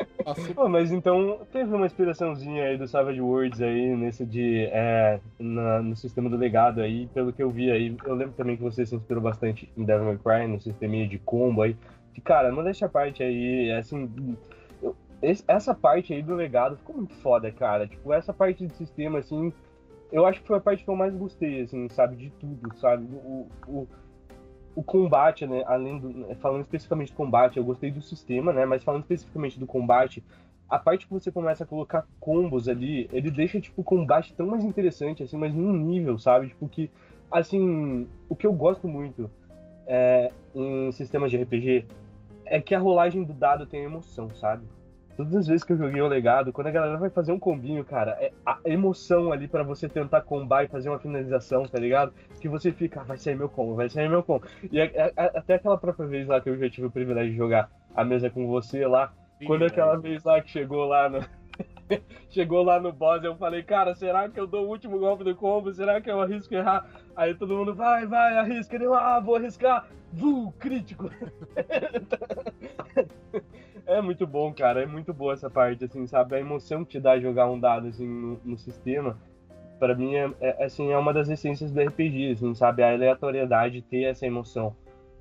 Speaker 1: oh, mas então teve uma inspiraçãozinha aí do Savage Worlds aí nesse de é, na, no sistema do legado aí, pelo que eu vi aí. Eu lembro também que você se inspirou bastante em Devil May Cry, no sisteminha de combo aí. Que, cara, não deixa a parte aí, assim, esse, essa parte aí do legado ficou muito foda, cara. Tipo, essa parte de sistema, assim, eu acho que foi a parte que eu mais gostei, assim, sabe, de tudo, sabe? O, o, o combate, né, além do... Falando especificamente do combate, eu gostei do sistema, né, mas falando especificamente do combate, a parte que você começa a colocar combos ali, ele deixa, tipo, o combate tão mais interessante, assim, mas num nível, sabe? Tipo, que, assim, o que eu gosto muito é, em sistemas de RPG é que a rolagem do dado tem emoção, sabe? Todas as vezes que eu joguei o legado, quando a galera vai fazer um combinho, cara, é a emoção ali para você tentar combar e fazer uma finalização, tá ligado? Que você fica, ah, vai sair meu combo, vai sair meu combo. E a, a, até aquela própria vez lá que eu já tive o privilégio de jogar a mesa com você lá, Sim, quando aquela vez lá que chegou lá no. chegou lá no boss, eu falei, cara, será que eu dou o último golpe do combo? Será que eu arrisco errar? Aí todo mundo, vai, vai, arrisca. Ele, ah, vou arriscar. Vu, crítico. É muito bom, cara. É muito boa essa parte, assim, sabe? A emoção que te dá jogar um dado, assim, no, no sistema, para mim, é, é, assim, é uma das essências do RPG, assim, sabe? A aleatoriedade, ter essa emoção.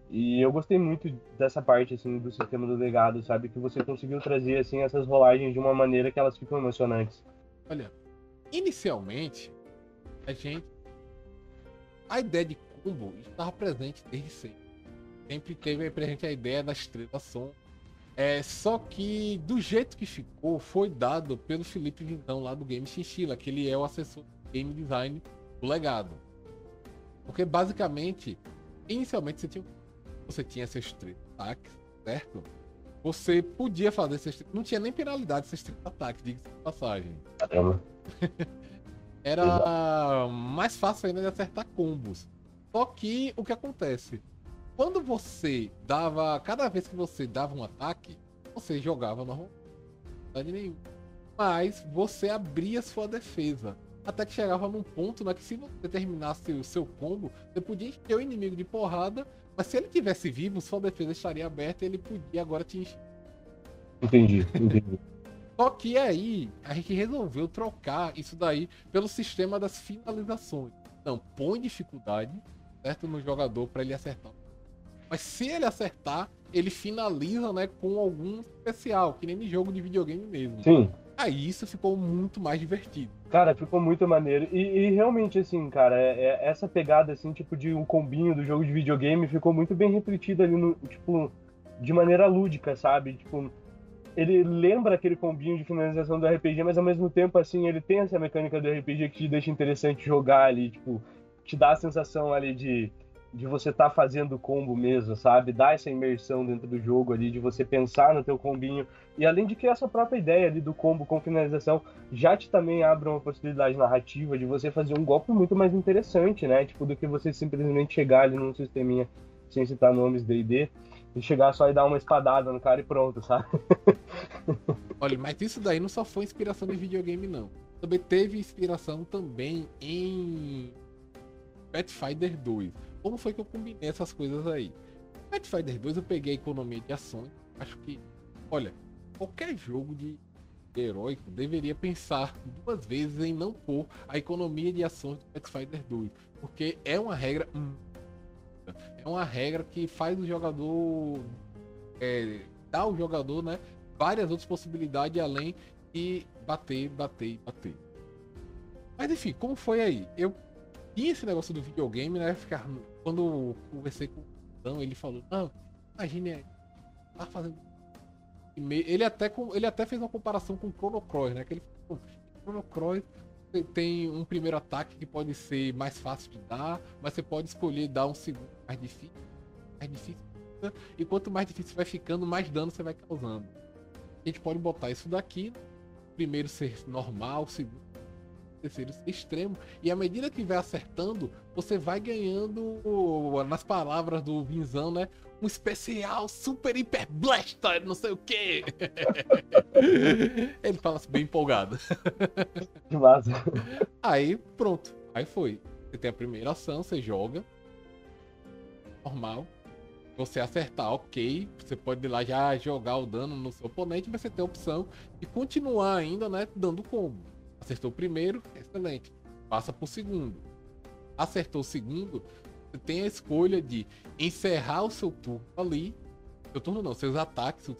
Speaker 1: E eu gostei muito dessa parte, assim, do sistema do legado, sabe? Que você conseguiu trazer, assim, essas rolagens de uma maneira que elas ficam emocionantes.
Speaker 2: Olha, inicialmente, a gente... A ideia de combo estava presente desde sempre. Sempre teve presente a ideia da estrela som é, só que do jeito que ficou, foi dado pelo Felipe Vintão lá do Game Chinchilla, que ele é o assessor de game design do legado. Porque basicamente, inicialmente você tinha, você tinha seus 30 ataques, certo? Você podia fazer esses. Não tinha nem penalidade esses 30 ataques, diga-se de passagem. Caramba. Era mais fácil ainda de acertar combos. Só que o que acontece? Quando você dava. Cada vez que você dava um ataque, você jogava normal. nenhum. Mas você abria sua defesa. Até que chegava num ponto né, que se você terminasse o seu combo, você podia encher o inimigo de porrada, mas se ele tivesse vivo, sua defesa estaria aberta e ele podia agora te encher.
Speaker 1: Entendi, entendi.
Speaker 2: Só que aí a gente resolveu trocar isso daí pelo sistema das finalizações. Então, põe dificuldade certo no jogador para ele acertar mas se ele acertar, ele finaliza, né, com algum especial, que nem jogo de videogame mesmo.
Speaker 1: Sim.
Speaker 2: Aí isso ficou muito mais divertido.
Speaker 1: Cara, ficou muito maneiro. E, e realmente, assim, cara, é, é, essa pegada, assim, tipo, de um combinho do jogo de videogame ficou muito bem repetida ali no, tipo, de maneira lúdica, sabe? Tipo, ele lembra aquele combinho de finalização do RPG, mas ao mesmo tempo, assim, ele tem essa mecânica do RPG que te deixa interessante jogar ali, tipo, te dá a sensação ali de de você estar tá fazendo combo mesmo, sabe? Dar essa imersão dentro do jogo ali, de você pensar no teu combinho. E além de que essa própria ideia ali do combo com finalização já te também abre uma possibilidade narrativa de você fazer um golpe muito mais interessante, né? Tipo, do que você simplesmente chegar ali num sisteminha sem citar nomes D&D e chegar só e dar uma espadada no cara e pronto, sabe?
Speaker 2: Olha, mas isso daí não só foi inspiração de videogame, não. Também teve inspiração também em Pathfinder 2 como foi que eu combinei essas coisas aí? Pathfinder 2 eu peguei a economia de ações. Acho que, olha, qualquer jogo de heróico deveria pensar duas vezes em não pôr a economia de ações do Pathfinder 2. Porque é uma regra. É uma regra que faz o jogador. É, dá ao jogador, né? Várias outras possibilidades além de bater, bater, bater. Mas enfim, como foi aí? Eu tinha esse negócio do videogame, né? Ficar, quando eu conversei com o ele falou, não, imagine, tá fazendo. Ele até, ele até fez uma comparação com o Chrono Cross, né? Que ele falou, Chrono Cross tem um primeiro ataque que pode ser mais fácil de dar, mas você pode escolher dar um segundo mais difícil, mais difícil. E quanto mais difícil vai ficando, mais dano você vai causando. A gente pode botar isso daqui, primeiro ser normal, segundo terceiro extremo. E à medida que vai acertando, você vai ganhando, nas palavras do Vinzão, né? Um especial super hiper blaster, não sei o que. Ele fala assim, bem empolgado. Aí, pronto. Aí foi. Você tem a primeira ação, você joga. Normal. Você acertar, ok. Você pode ir lá já jogar o dano no seu oponente, mas você tem a opção de continuar ainda, né? Dando combo. Acertou o primeiro, excelente. Passa pro segundo. Acertou o segundo, você tem a escolha de encerrar o seu turno ali. Seu turno não, seus ataques.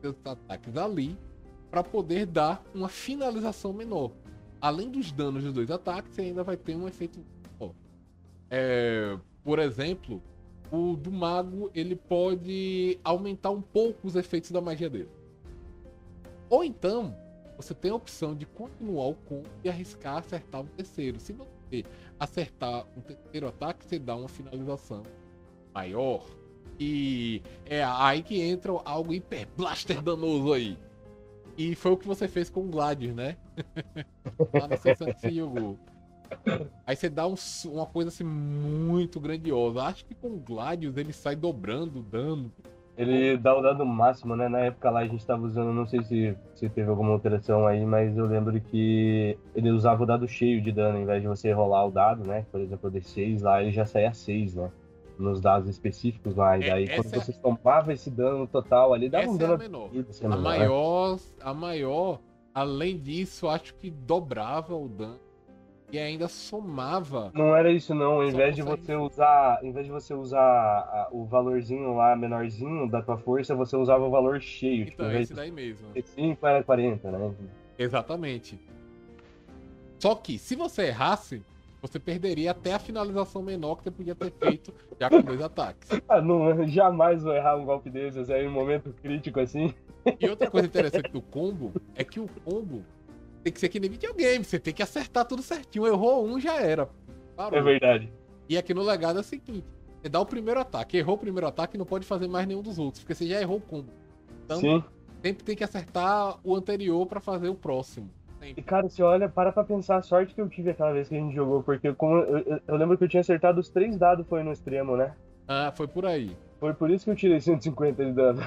Speaker 2: seus ataques ali para poder dar uma finalização menor. Além dos danos dos dois ataques, você ainda vai ter um efeito. É, por exemplo, o do mago ele pode aumentar um pouco os efeitos da magia dele. Ou então, você tem a opção de continuar o combo e arriscar acertar o terceiro. Se você acertar o terceiro ataque, você dá uma finalização maior. E é aí que entra algo hiper blaster danoso aí. E foi o que você fez com o Gladius, né? Lá na sessão. Aí você dá um, uma coisa assim muito grandiosa. Acho que com o Gladius ele sai dobrando o dano.
Speaker 1: Ele dá o dado máximo, né? Na época lá a gente tava usando, não sei se, se teve alguma alteração aí, mas eu lembro que ele usava o dado cheio de dano, ao invés de você rolar o dado, né? Por exemplo, o D6 lá, ele já saía 6, né? Nos dados específicos lá. E é, daí, quando é... você tomava esse dano total ali, dava essa um dano. É a, menor.
Speaker 2: A, né? maior, a maior, além disso, acho que dobrava o dano e ainda somava.
Speaker 1: Não era isso não, ao invés de você usar, ao invés de você usar o valorzinho lá menorzinho da tua força, você usava o valor cheio.
Speaker 2: Então, tipo, esse daí mesmo.
Speaker 1: 5 era 40, né?
Speaker 2: Exatamente. Só que se você errasse, você perderia até a finalização menor que você podia ter feito já com dois ataques.
Speaker 1: Ah, não, jamais vou errar um golpe desses aí em um momento crítico assim.
Speaker 2: E outra coisa interessante do combo é que o combo tem que ser que nem videogame, você tem que acertar tudo certinho. Errou um, já era.
Speaker 1: Parou. É verdade.
Speaker 2: E aqui no legado é o seguinte: você dá o primeiro ataque, errou o primeiro ataque não pode fazer mais nenhum dos outros, porque você já errou o combo. Então, Sim. sempre tem que acertar o anterior para fazer o próximo.
Speaker 1: Sempre. E cara, você olha, para pra pensar a sorte que eu tive aquela vez que a gente jogou, porque como eu, eu, eu lembro que eu tinha acertado os três dados foi no extremo, né?
Speaker 2: Ah, foi por aí.
Speaker 1: Foi por isso que eu tirei 150 de dano.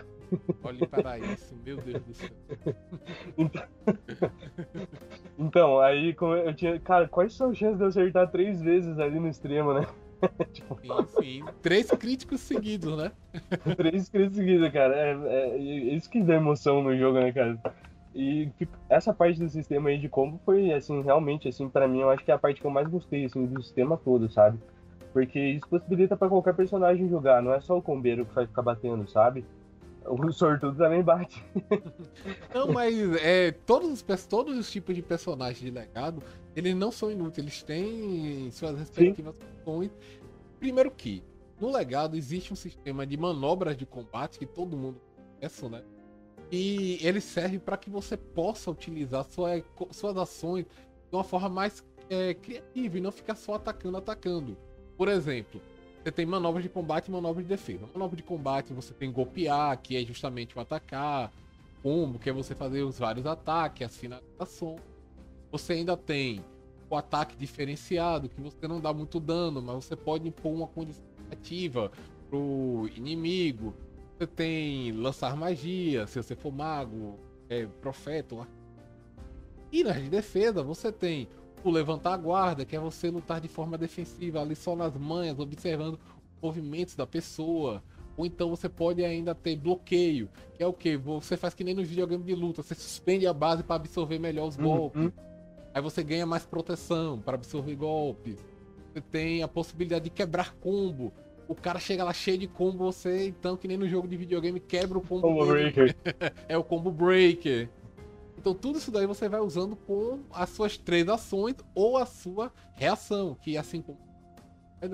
Speaker 2: Olhe para isso, meu Deus do céu.
Speaker 1: Então, então, aí eu tinha. Cara, quais são as chances de eu acertar três vezes ali no extremo, né?
Speaker 2: tipo... Sim, sim. Três críticos seguidos, né?
Speaker 1: três críticos seguidos, cara. É, é, é, isso que dá emoção no jogo, né, cara? E tipo, essa parte do sistema aí de combo foi, assim, realmente, assim, para mim, eu acho que é a parte que eu mais gostei, assim, do sistema todo, sabe? Porque isso possibilita para qualquer personagem jogar, não é só o combeiro que vai ficar batendo, sabe? O sortudo também bate.
Speaker 2: Não, mas é, todos, os, todos os tipos de personagens de legado, eles não são inúteis, eles têm suas respectivas funções. Primeiro que, no legado existe um sistema de manobras de combate que todo mundo conhece, né? E ele serve para que você possa utilizar sua, suas ações de uma forma mais é, criativa e não ficar só atacando, atacando. Por exemplo, você tem manobras de combate e manobras de defesa. Manobra de combate você tem golpear, que é justamente o atacar. Combo, que é você fazer os vários ataques, as finalizações. Você ainda tem o ataque diferenciado, que você não dá muito dano, mas você pode impor uma condição ativa pro inimigo. Você tem lançar magia, se você for mago, é, profeta. E nas de defesa, você tem levantar a guarda, que é você lutar de forma defensiva, ali só nas manhas, observando os movimentos da pessoa. Ou então você pode ainda ter bloqueio, que é o que? Você faz que nem no videogame de luta, você suspende a base para absorver melhor os uhum. golpes. Aí você ganha mais proteção para absorver golpes. Você tem a possibilidade de quebrar combo. O cara chega lá cheio de combo, você, então, que nem no jogo de videogame, quebra o combo.
Speaker 1: Combo breaker.
Speaker 2: é o combo breaker. Então tudo isso daí você vai usando com as suas três ações ou a sua reação, que assim como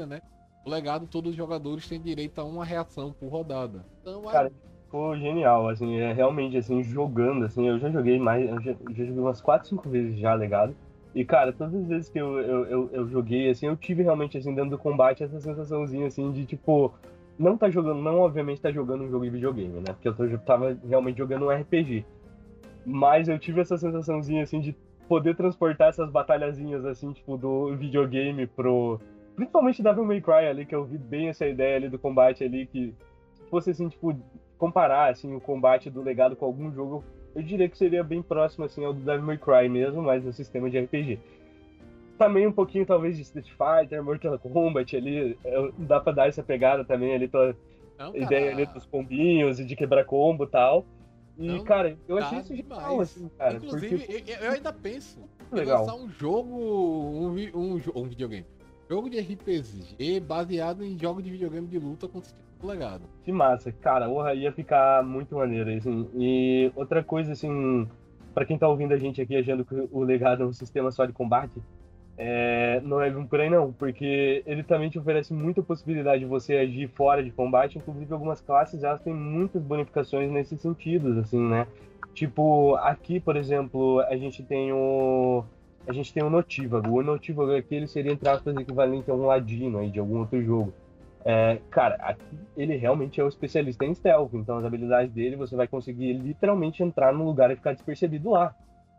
Speaker 2: né? O legado, todos os jogadores têm direito a uma reação por rodada. Então,
Speaker 1: Cara, ficou genial, assim, é realmente assim, jogando, assim, eu já joguei mais, eu já, já joguei umas 4, 5 vezes já legado. E, cara, todas as vezes que eu, eu, eu, eu, joguei, assim, eu tive realmente, assim, dentro do combate, essa sensaçãozinha, assim, de, tipo, não tá jogando, não obviamente tá jogando um jogo de videogame, né? Porque eu tava realmente jogando um RPG. Mas eu tive essa sensaçãozinha, assim, de poder transportar essas batalhazinhas, assim, tipo, do videogame pro... Principalmente Devil May Cry ali, que eu vi bem essa ideia ali do combate ali, que se fosse, assim, tipo, comparar, assim, o combate do legado com algum jogo, eu diria que seria bem próximo, assim, ao do Devil May Cry mesmo, mas no sistema de RPG. Também um pouquinho, talvez, de Street Fighter, Mortal Kombat ali, dá pra dar essa pegada também ali, tua Não, ideia ali dos combinhos e de quebrar combo e tal. E, não, cara, eu achei isso demais. genial, assim, cara.
Speaker 2: Inclusive, porque... eu, ainda penso em lançar um jogo, um, um, um videogame. Jogo de RPG baseado em jogos de videogame de luta com legado.
Speaker 1: Que massa. Cara, porra, ia ficar muito maneiro, assim. E outra coisa, assim, para quem tá ouvindo a gente aqui achando que o legado é um sistema só de combate, é, não é por aí não, porque ele também te oferece muita possibilidade de você agir fora de combate, inclusive algumas classes elas têm muitas bonificações nesses sentidos, assim, né? Tipo, aqui, por exemplo, a gente tem o a gente tem o Notívago. O Notívago aqui ele seria, entre aspas, equivalente a um Ladino aí de algum outro jogo. É, cara, aqui ele realmente é o especialista em stealth, então as habilidades dele você vai conseguir literalmente entrar no lugar e ficar despercebido lá,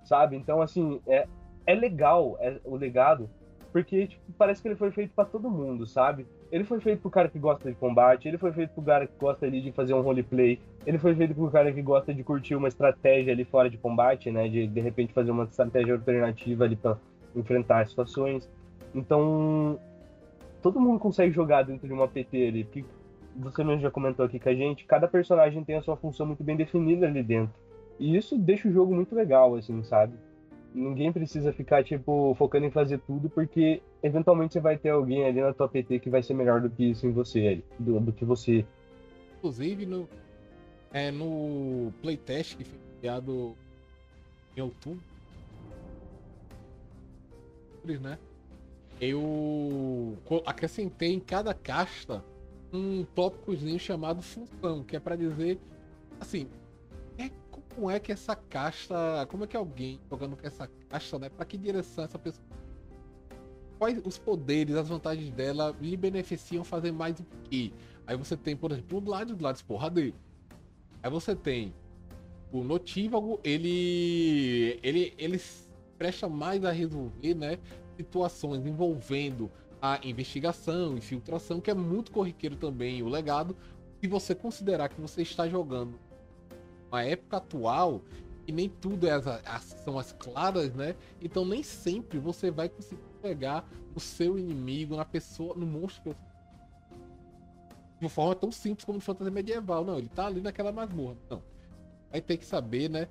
Speaker 1: sabe? Então, assim, é, é legal é, o legado, porque tipo, parece que ele foi feito para todo mundo, sabe? Ele foi feito pro cara que gosta de combate, ele foi feito pro cara que gosta ali de fazer um roleplay, ele foi feito pro cara que gosta de curtir uma estratégia ali fora de combate, né? De de repente fazer uma estratégia alternativa ali para enfrentar situações. Então, todo mundo consegue jogar dentro de uma PT ali, porque você mesmo já comentou aqui com a gente, cada personagem tem a sua função muito bem definida ali dentro. E isso deixa o jogo muito legal, assim, sabe? Ninguém precisa ficar, tipo, focando em fazer tudo, porque eventualmente você vai ter alguém ali na tua PT que vai ser melhor do que isso em você, do, do que você.
Speaker 2: Inclusive, no, é, no playtest que foi criado em outubro, né? Eu acrescentei em cada casta um tópicozinho chamado função, que é para dizer assim, como é que essa caixa. Como é que alguém jogando com essa caixa, né? Pra que direção essa pessoa. Quais os poderes, as vantagens dela lhe beneficiam fazer mais o quê? Aí você tem, por exemplo, o Gladius, Gladius porradeiro. Aí você tem o Notívago, ele. ele. ele presta mais a resolver, né? Situações envolvendo a investigação, infiltração, que é muito corriqueiro também o legado. Se você considerar que você está jogando uma época atual e nem tudo é as, as, são as claras, né? Então nem sempre você vai conseguir pegar o seu inimigo na pessoa, no monstro de uma forma tão simples como no fantasia medieval. Não, ele tá ali naquela masmorra. Não. Vai ter que saber, né?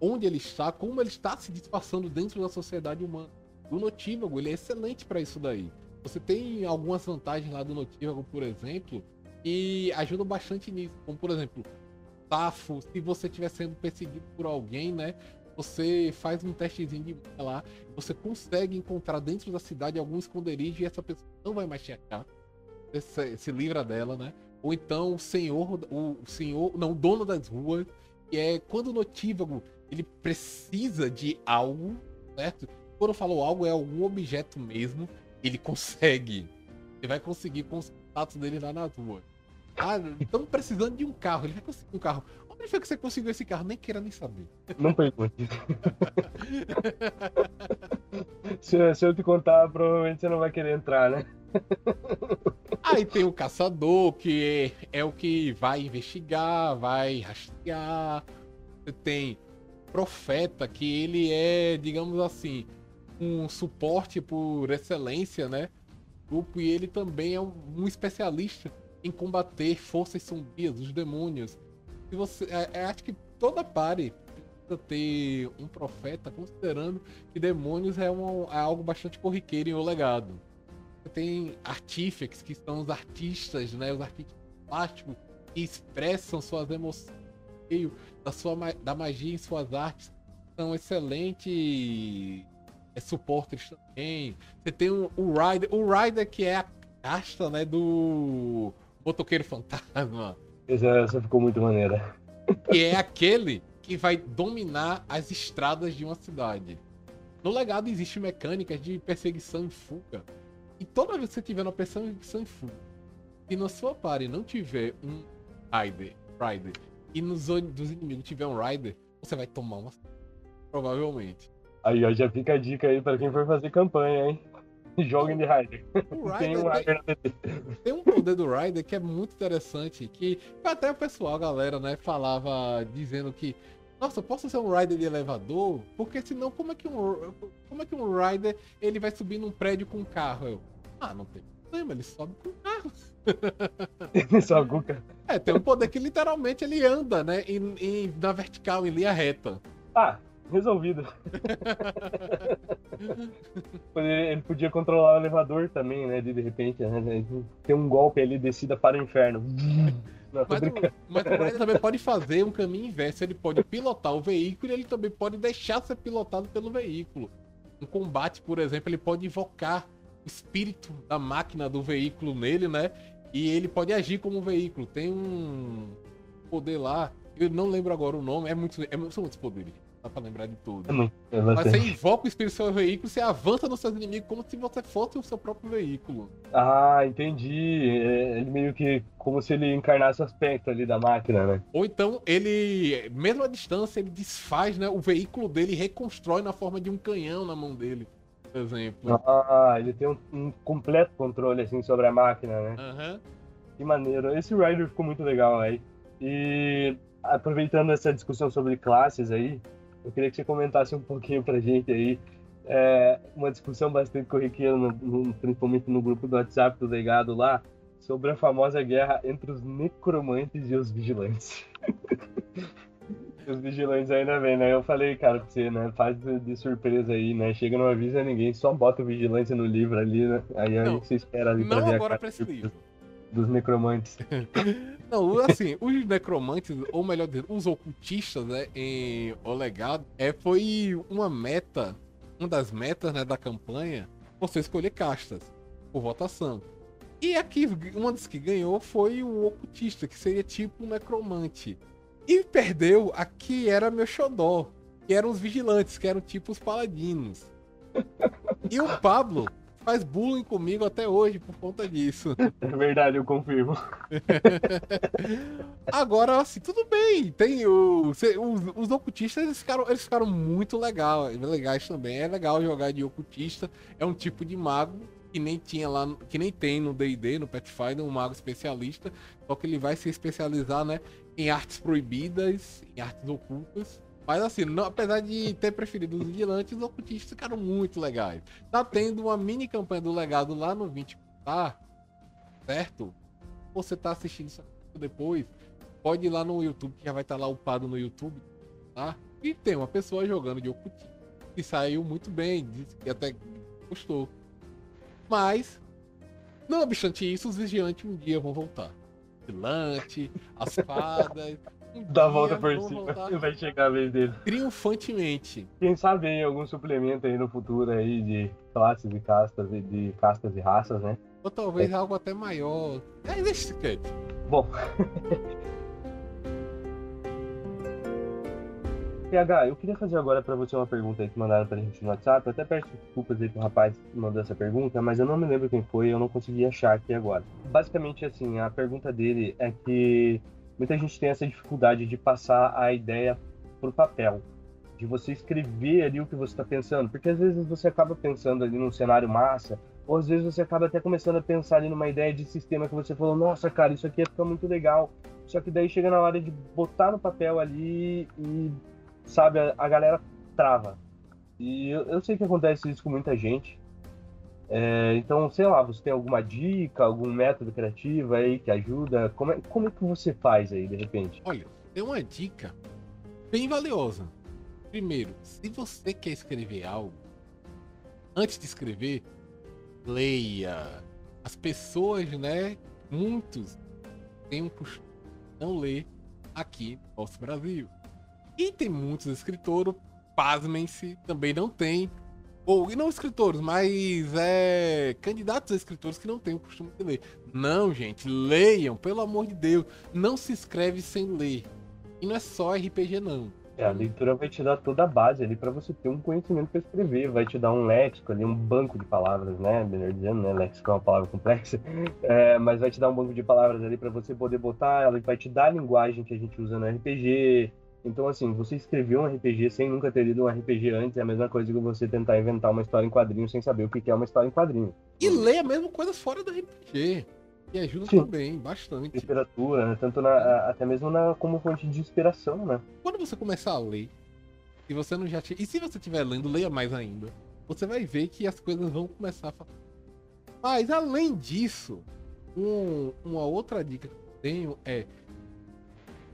Speaker 2: Onde ele está, como ele está se disfarçando dentro da sociedade humana. O Notívago, ele é excelente para isso daí. Você tem algumas vantagens lá do Notívago, por exemplo, e ajudam bastante nisso. Como, por exemplo, safo, se você estiver sendo perseguido por alguém, né? Você faz um testezinho de lá, você consegue encontrar dentro da cidade algum esconderijo e essa pessoa não vai mais te achar. Você se livra dela, né? Ou então o senhor, o senhor, não, o dono das ruas, que é quando o notívago ele precisa de algo, certo? Quando eu falo algo, é algum objeto mesmo, ele consegue. Ele vai conseguir com os contatos dele lá nas ruas. Ah, estamos precisando de um carro. Ele vai conseguir um carro. Onde foi que você conseguiu esse carro? Nem queira nem saber.
Speaker 1: Não pergunte. se, se eu te contar, provavelmente você não vai querer entrar, né?
Speaker 2: Aí tem o caçador, que é, é o que vai investigar, vai rastrear. Você tem profeta, que ele é, digamos assim, um suporte por excelência, né? Grupo, e ele também é um, um especialista em combater forças sombrias, os demônios. E você, é, é, acho que toda pare precisa ter um profeta, considerando que demônios é, um, é algo bastante corriqueiro em O Legado. Você tem artífices, que são os artistas, né, os artistas plásticos, que expressam suas emoções da, sua, da magia em suas artes. São excelentes é, suportes também. Você tem o, o Rider, o Rider que é a casta, né, do Motoqueiro Fantasma.
Speaker 1: Essa, essa ficou muito maneira.
Speaker 2: Que é aquele que vai dominar as estradas de uma cidade. No legado existe mecânicas de perseguição e fuga. E toda vez que você tiver uma perseguição e fuga, e na sua party não tiver um rider, rider e nos dos inimigos tiver um rider, você vai tomar uma provavelmente.
Speaker 1: Aí, ó, já fica a dica aí para quem for fazer campanha, hein? Joguem de Rider.
Speaker 2: tem um Rider tem, tem um poder do Rider que é muito interessante. Que até o pessoal, a galera, né, falava dizendo que. Nossa, posso ser um rider de elevador? Porque senão, como é que um, como é que um rider ele vai subir num prédio com um carro? Eu, ah, não tem problema, ele sobe com carro.
Speaker 1: Ele sobe com carro.
Speaker 2: É, tem um poder que literalmente ele anda, né, em, em, na vertical, em linha reta.
Speaker 1: Ah, resolvido. ele podia controlar o elevador também, né? De, de repente, né? Tem um golpe ali, descida para o inferno.
Speaker 2: Não, mas, o, mas o também pode fazer um caminho inverso. Ele pode pilotar o veículo e ele também pode deixar ser pilotado pelo veículo. Um combate, por exemplo, ele pode invocar o espírito da máquina do veículo nele, né? E ele pode agir como um veículo. Tem um poder lá, eu não lembro agora o nome, é muito, é, são muitos poderes dá pra lembrar de tudo. Mas você invoca o espírito do seu veículo, você avança nos seus inimigos como se você fosse o seu próprio veículo.
Speaker 1: Ah, entendi. É, ele meio que como se ele encarnasse o aspecto ali da máquina, né?
Speaker 2: Ou então ele, mesmo à distância, ele desfaz, né? O veículo dele e reconstrói na forma de um canhão na mão dele, por exemplo.
Speaker 1: Ah, ele tem um, um completo controle assim sobre a máquina, né?
Speaker 2: Uhum.
Speaker 1: Que maneiro. Esse Rider ficou muito legal aí. E aproveitando essa discussão sobre classes aí, eu queria que você comentasse um pouquinho pra gente aí. É, uma discussão bastante corriqueira, no, no, principalmente no grupo do WhatsApp do legado lá, sobre a famosa guerra entre os necromantes e os vigilantes. os vigilantes ainda vem, né? Eu falei, cara, pra você, né? Faz de, surpresa aí, né? Chega, não avisa ninguém, só bota o vigilante no livro ali, né? Aí a gente espera ali
Speaker 2: pra ver agora a pra esse livro.
Speaker 1: Dos necromantes.
Speaker 2: Não, assim, os necromantes, ou melhor dizendo, os ocultistas, né, em O Legado, é, foi uma meta, uma das metas, né, da campanha, você escolher castas por votação. E aqui, uma das que ganhou foi o ocultista, que seria tipo um necromante. E perdeu a que era meu xodó, que eram os vigilantes, que eram tipo os paladinos. E o Pablo faz bullying comigo até hoje por conta disso.
Speaker 1: É verdade, eu confirmo.
Speaker 2: Agora, assim, tudo bem. Tem o, os, os ocultistas, eles ficaram, eles ficaram muito legal, legais também. É legal jogar de ocultista. É um tipo de mago que nem tinha lá, que nem tem no D&D, no Pathfinder, um mago especialista. Só que ele vai se especializar, né, em artes proibidas, em artes ocultas. Mas assim, não, apesar de ter preferido os vigilantes, os ocultistas ficaram muito legais. Tá tendo uma mini campanha do legado lá no 20, tá? Certo? Você tá assistindo isso depois, pode ir lá no YouTube, que já vai estar tá lá upado no YouTube, tá? E tem uma pessoa jogando de ocultista que saiu muito bem, disse que até gostou. Mas, não obstante isso, os vigilantes um dia vão voltar. Vigilante, as fadas,
Speaker 1: Dá a volta por cima e vai chegar a vez dele.
Speaker 2: Triunfantemente.
Speaker 1: Quem sabe em algum suplemento aí no futuro aí de classes e castas e de castas e raças, né?
Speaker 2: Ou talvez é. algo até maior. É, deixa esse
Speaker 1: Bom. PH, eu queria fazer agora para você uma pergunta aí que mandaram pra gente no WhatsApp. Eu até peço desculpas aí pro rapaz que mandou essa pergunta, mas eu não me lembro quem foi, eu não consegui achar aqui agora. Basicamente, assim, a pergunta dele é que muita gente tem essa dificuldade de passar a ideia para o papel, de você escrever ali o que você está pensando, porque às vezes você acaba pensando ali num cenário massa, ou às vezes você acaba até começando a pensar ali numa ideia de sistema que você falou, nossa, cara, isso aqui ia ficar muito legal. Só que daí chega na hora de botar no papel ali e, sabe, a, a galera trava. E eu, eu, sei que acontece isso com muita gente. É, então, sei lá, você tem alguma dica, algum método criativo aí que ajuda? Como é, como é que você faz aí, de repente?
Speaker 2: Olha, tem uma dica bem valiosa. Primeiro, se você quer escrever algo, antes de escrever, leia. As pessoas, né? Muitos têm um costume não ler aqui no nosso Brasil. E tem muitos escritores, pasmem-se, também não tem ou e não escritores, mas é candidatos a escritores que não têm o costume de ler. Não, gente, leiam, pelo amor de Deus. Não se escreve sem ler. E não é só RPG não.
Speaker 1: É, a leitura vai te dar toda a base ali para você ter um conhecimento para escrever, vai te dar um léxico ali, um banco de palavras, né? Melhor dizendo, né? Léxico é uma palavra complexa, é, mas vai te dar um banco de palavras ali para você poder botar, ela vai te dar a linguagem que a gente usa no RPG, então, assim, você escrever um RPG sem nunca ter lido um RPG antes é a mesma coisa que você tentar inventar uma história em quadrinho sem saber o que é uma história em quadrinho.
Speaker 2: E ler a mesma coisa fora do RPG. Que ajuda Sim. também, bastante.
Speaker 1: Literatura, né? Tanto na, até mesmo na, como fonte de inspiração, né?
Speaker 2: Quando você começar a ler, e você não já tinha. E se você estiver lendo, leia mais ainda. Você vai ver que as coisas vão começar a Mas além disso, um, uma outra dica que eu tenho é.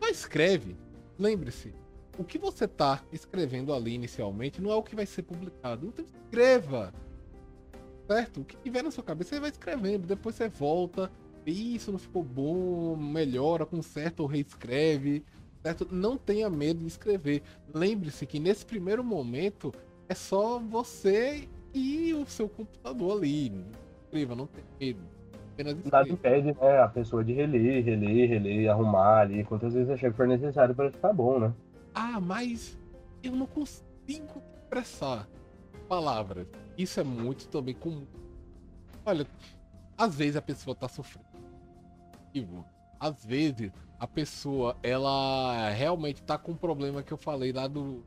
Speaker 2: Só escreve Lembre-se, o que você tá escrevendo ali inicialmente não é o que vai ser publicado. Então escreva. Certo? O que tiver na sua cabeça, você vai escrevendo. Depois você volta. Isso não ficou bom, melhora, conserta ou reescreve. Certo? Não tenha medo de escrever. Lembre-se que nesse primeiro momento é só você e o seu computador ali. Escreva, não tenha medo.
Speaker 1: Nada impede né, a pessoa de reler, reler, reler, arrumar ali, quantas vezes achar que for necessário para ficar bom, né?
Speaker 2: Ah, mas eu não consigo expressar palavras. Isso é muito também comum. Olha, às vezes a pessoa tá sofrendo. Às vezes a pessoa, ela realmente tá com um problema que eu falei lá do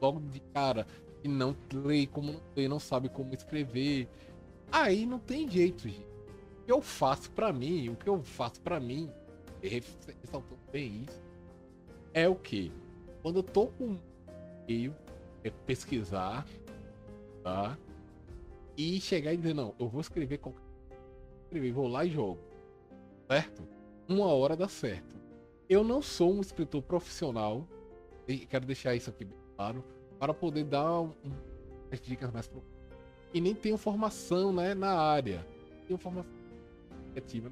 Speaker 2: logo de cara, e não lê como não lê, não sabe como escrever. Aí não tem jeito, gente. Que eu faço para mim, o que eu faço para mim, ressaltou bem isso, é o que? Quando eu tô com e-mail, é pesquisar, tá? E chegar e dizer, não, eu vou escrever qualquer escrever, vou lá e jogo. Certo? Uma hora dá certo. Eu não sou um escritor profissional, e quero deixar isso aqui bem claro, para poder dar um, as dicas mais profundas. E nem tenho formação né, na área. Tenho formação criativa.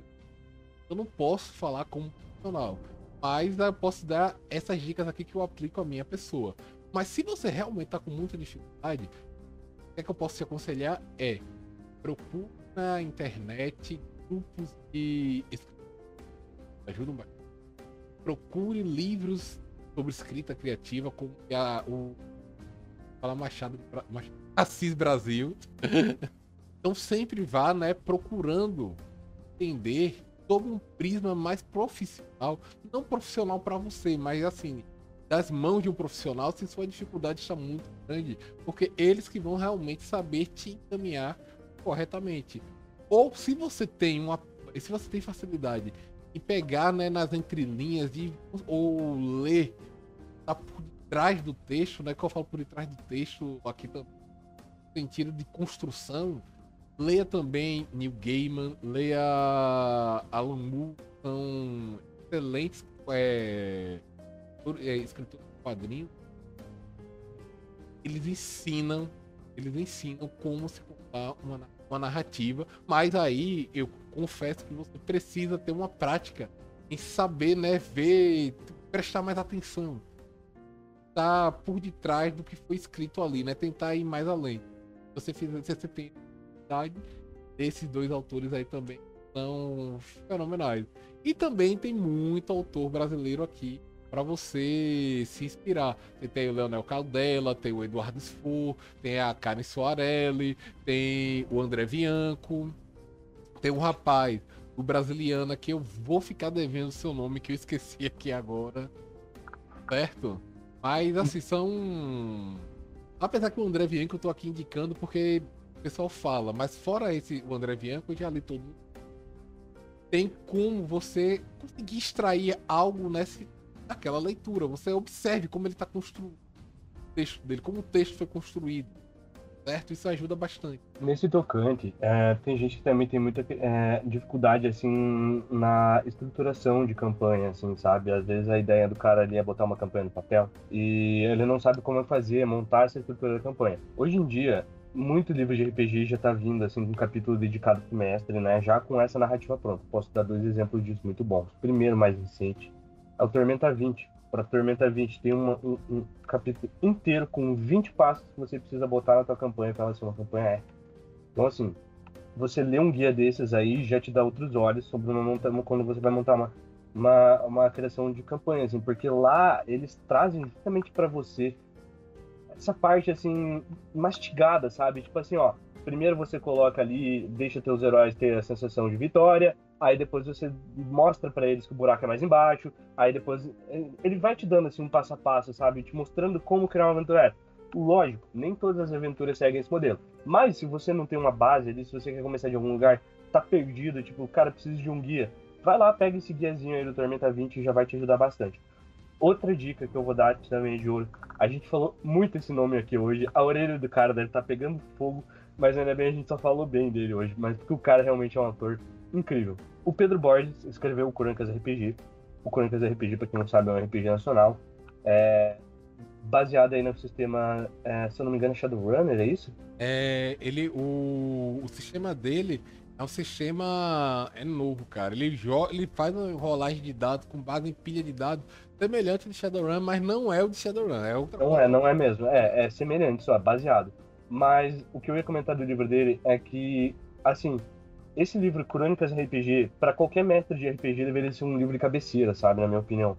Speaker 2: Eu não posso falar como profissional. Mas eu posso dar essas dicas aqui que eu aplico à minha pessoa. Mas se você realmente está com muita dificuldade, o que, é que eu posso te aconselhar é procure na internet grupos de ajudam bastante. Procure livros sobre escrita criativa, como a, o fala Machado, Machado Assis Brasil. então sempre vá, né, procurando entender sob um prisma mais profissional, não profissional para você, mas assim, das mãos de um profissional, se sua dificuldade está muito grande, porque eles que vão realmente saber te encaminhar corretamente. Ou se você tem uma, se você tem facilidade em pegar, né, nas entrelinhas de ou ler tá por trás do texto, né, que eu falo por trás do texto aqui no sentido de construção, Leia também Neil Gaiman, leia Alan Moore, são excelentes é, é, escritores de quadrinhos. Eles ensinam, eles ensinam como se contar uma, uma narrativa, mas aí eu confesso que você precisa ter uma prática em saber, né, ver, prestar mais atenção. Tá por detrás do que foi escrito ali, né? Tentar ir mais além. Você fizer, você tem qualidade desses dois autores aí também são fenomenais. E também tem muito autor brasileiro aqui para você se inspirar. Você tem o Leonel Caldela, tem o Eduardo Spohr, tem a Karen Soarelli, tem o André Bianco, tem um rapaz, o brasiliano, que eu vou ficar devendo o seu nome, que eu esqueci aqui agora. Certo? Mas assim, são. Apesar que o André Bianco eu tô aqui indicando porque pessoal fala, mas fora esse, o André Bianco, eu já li todo. Tem como você conseguir extrair algo nessa, naquela leitura. Você observe como ele está construindo o texto dele, como o texto foi construído. Certo? Isso ajuda bastante.
Speaker 1: Nesse tocante, é, tem gente que também tem muita é, dificuldade, assim, na estruturação de campanha, assim, sabe? Às vezes a ideia do cara ali é botar uma campanha no papel e ele não sabe como fazer, montar essa estrutura da campanha. Hoje em dia, muito livro de RPG já tá vindo, assim, um capítulo dedicado pro mestre, né? Já com essa narrativa pronta. Posso dar dois exemplos disso muito bons. Primeiro, mais recente, é o Tormenta 20. Para Tormenta 20 tem uma, um, um, capítulo inteiro com 20 passos que você precisa botar na tua campanha para ela ser uma campanha épica. Então, assim, você lê um guia desses aí já te dá outros olhos sobre uma quando você vai montar uma, uma, uma criação de campanha, assim, porque lá eles trazem justamente para você essa parte assim mastigada, sabe? Tipo assim, ó, primeiro você coloca ali, deixa teus heróis ter a sensação de vitória, aí depois você mostra para eles que o buraco é mais embaixo, aí depois ele vai te dando assim um passo a passo, sabe? Te mostrando como criar uma aventura. Lógico, nem todas as aventuras seguem esse modelo. Mas se você não tem uma base ali, se você quer começar de algum lugar, tá perdido, tipo, cara, precisa de um guia, vai lá, pega esse guiazinho aí do Tormenta 20 e já vai te ajudar bastante. Outra dica que eu vou dar também de ouro. A gente falou muito esse nome aqui hoje. A orelha do cara deve estar tá pegando fogo, mas ainda bem a gente só falou bem dele hoje. Mas porque o cara realmente é um ator incrível. O Pedro Borges escreveu o Curancas RPG. O Curancas RPG, pra quem não sabe, é um RPG nacional. É... baseado aí no sistema, é, se eu não me engano, Shadowrunner, é isso?
Speaker 2: É, ele, o, o sistema dele é um sistema é novo, cara. Ele ele faz uma rolagem de dados com base em pilha de dados semelhante de Shadowrun, mas não é o de Shadowrun, é outra
Speaker 1: Não
Speaker 2: coisa.
Speaker 1: é, não é mesmo. É, é semelhante, só, baseado. Mas o que eu ia comentar do livro dele é que, assim, esse livro, Crônicas RPG, para qualquer mestre de RPG, deveria ser um livro de cabeceira, sabe, na minha opinião.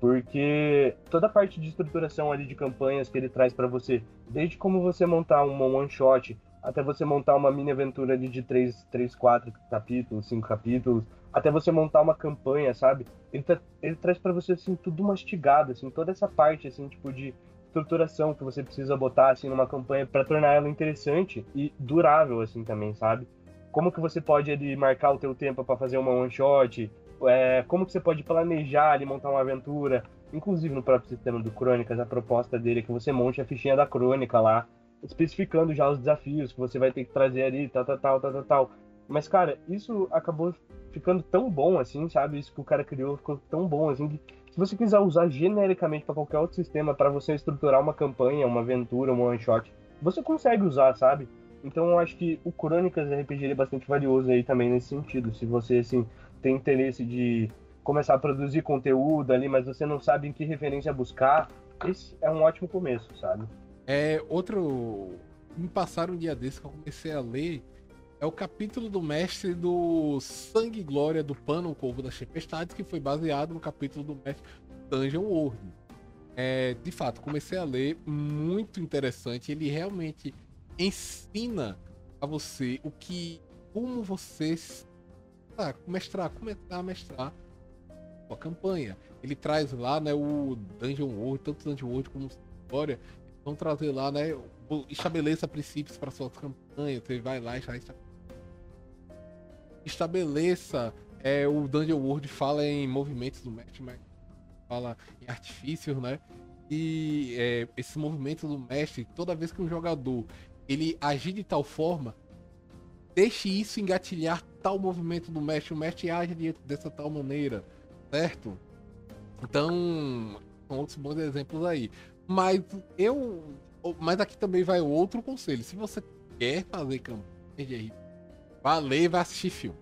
Speaker 1: Porque toda a parte de estruturação ali de campanhas que ele traz para você, desde como você montar uma one shot, até você montar uma mini aventura ali de 3, 3 4 capítulos, 5 capítulos, até você montar uma campanha, sabe? Ele, tá, ele traz para você assim tudo mastigado, assim, toda essa parte assim, tipo de estruturação que você precisa botar assim numa campanha para tornar ela interessante e durável assim também, sabe? Como que você pode ali marcar o teu tempo para fazer uma one shot? É, como que você pode planejar ali montar uma aventura? Inclusive no próprio sistema do Crônicas, a proposta dele é que você monte a fichinha da crônica lá, especificando já os desafios que você vai ter que trazer ali, tal, tal, tal, tal, tal. Mas, cara, isso acabou ficando tão bom assim, sabe? Isso que o cara criou ficou tão bom assim que se você quiser usar genericamente para qualquer outro sistema para você estruturar uma campanha, uma aventura, um one shot, você consegue usar, sabe? Então eu acho que o Crônicas RPG é bastante valioso aí também nesse sentido. Se você assim tem interesse de começar a produzir conteúdo ali, mas você não sabe em que referência buscar, esse é um ótimo começo, sabe?
Speaker 2: É outro. Me passaram um dia desse que eu comecei a ler. É o capítulo do mestre do Sangue e Glória do Pano, o Corvo das Tempestades, que foi baseado no capítulo do mestre Dungeon World. É, de fato, comecei a ler, muito interessante. Ele realmente ensina a você o que. como você ah, mestrar, começar a mestrar a campanha. Ele traz lá né, o Dungeon World, tanto Dungeon World como Glória, vão trazer lá, né? Estabeleça princípios para suas campanhas. Você vai lá e já estabeleça. É, o Dungeon World fala em movimentos do mestre, mas fala em artifícios, né? E é, esse movimento do mestre, toda vez que um jogador ele agir de tal forma, deixe isso engatilhar tal movimento do mestre. O mestre age de, dessa tal maneira, certo? Então, são outros bons exemplos aí. Mas eu. Mas aqui também vai outro conselho. Se você quer fazer campanha de RPG, e vai assistir filme.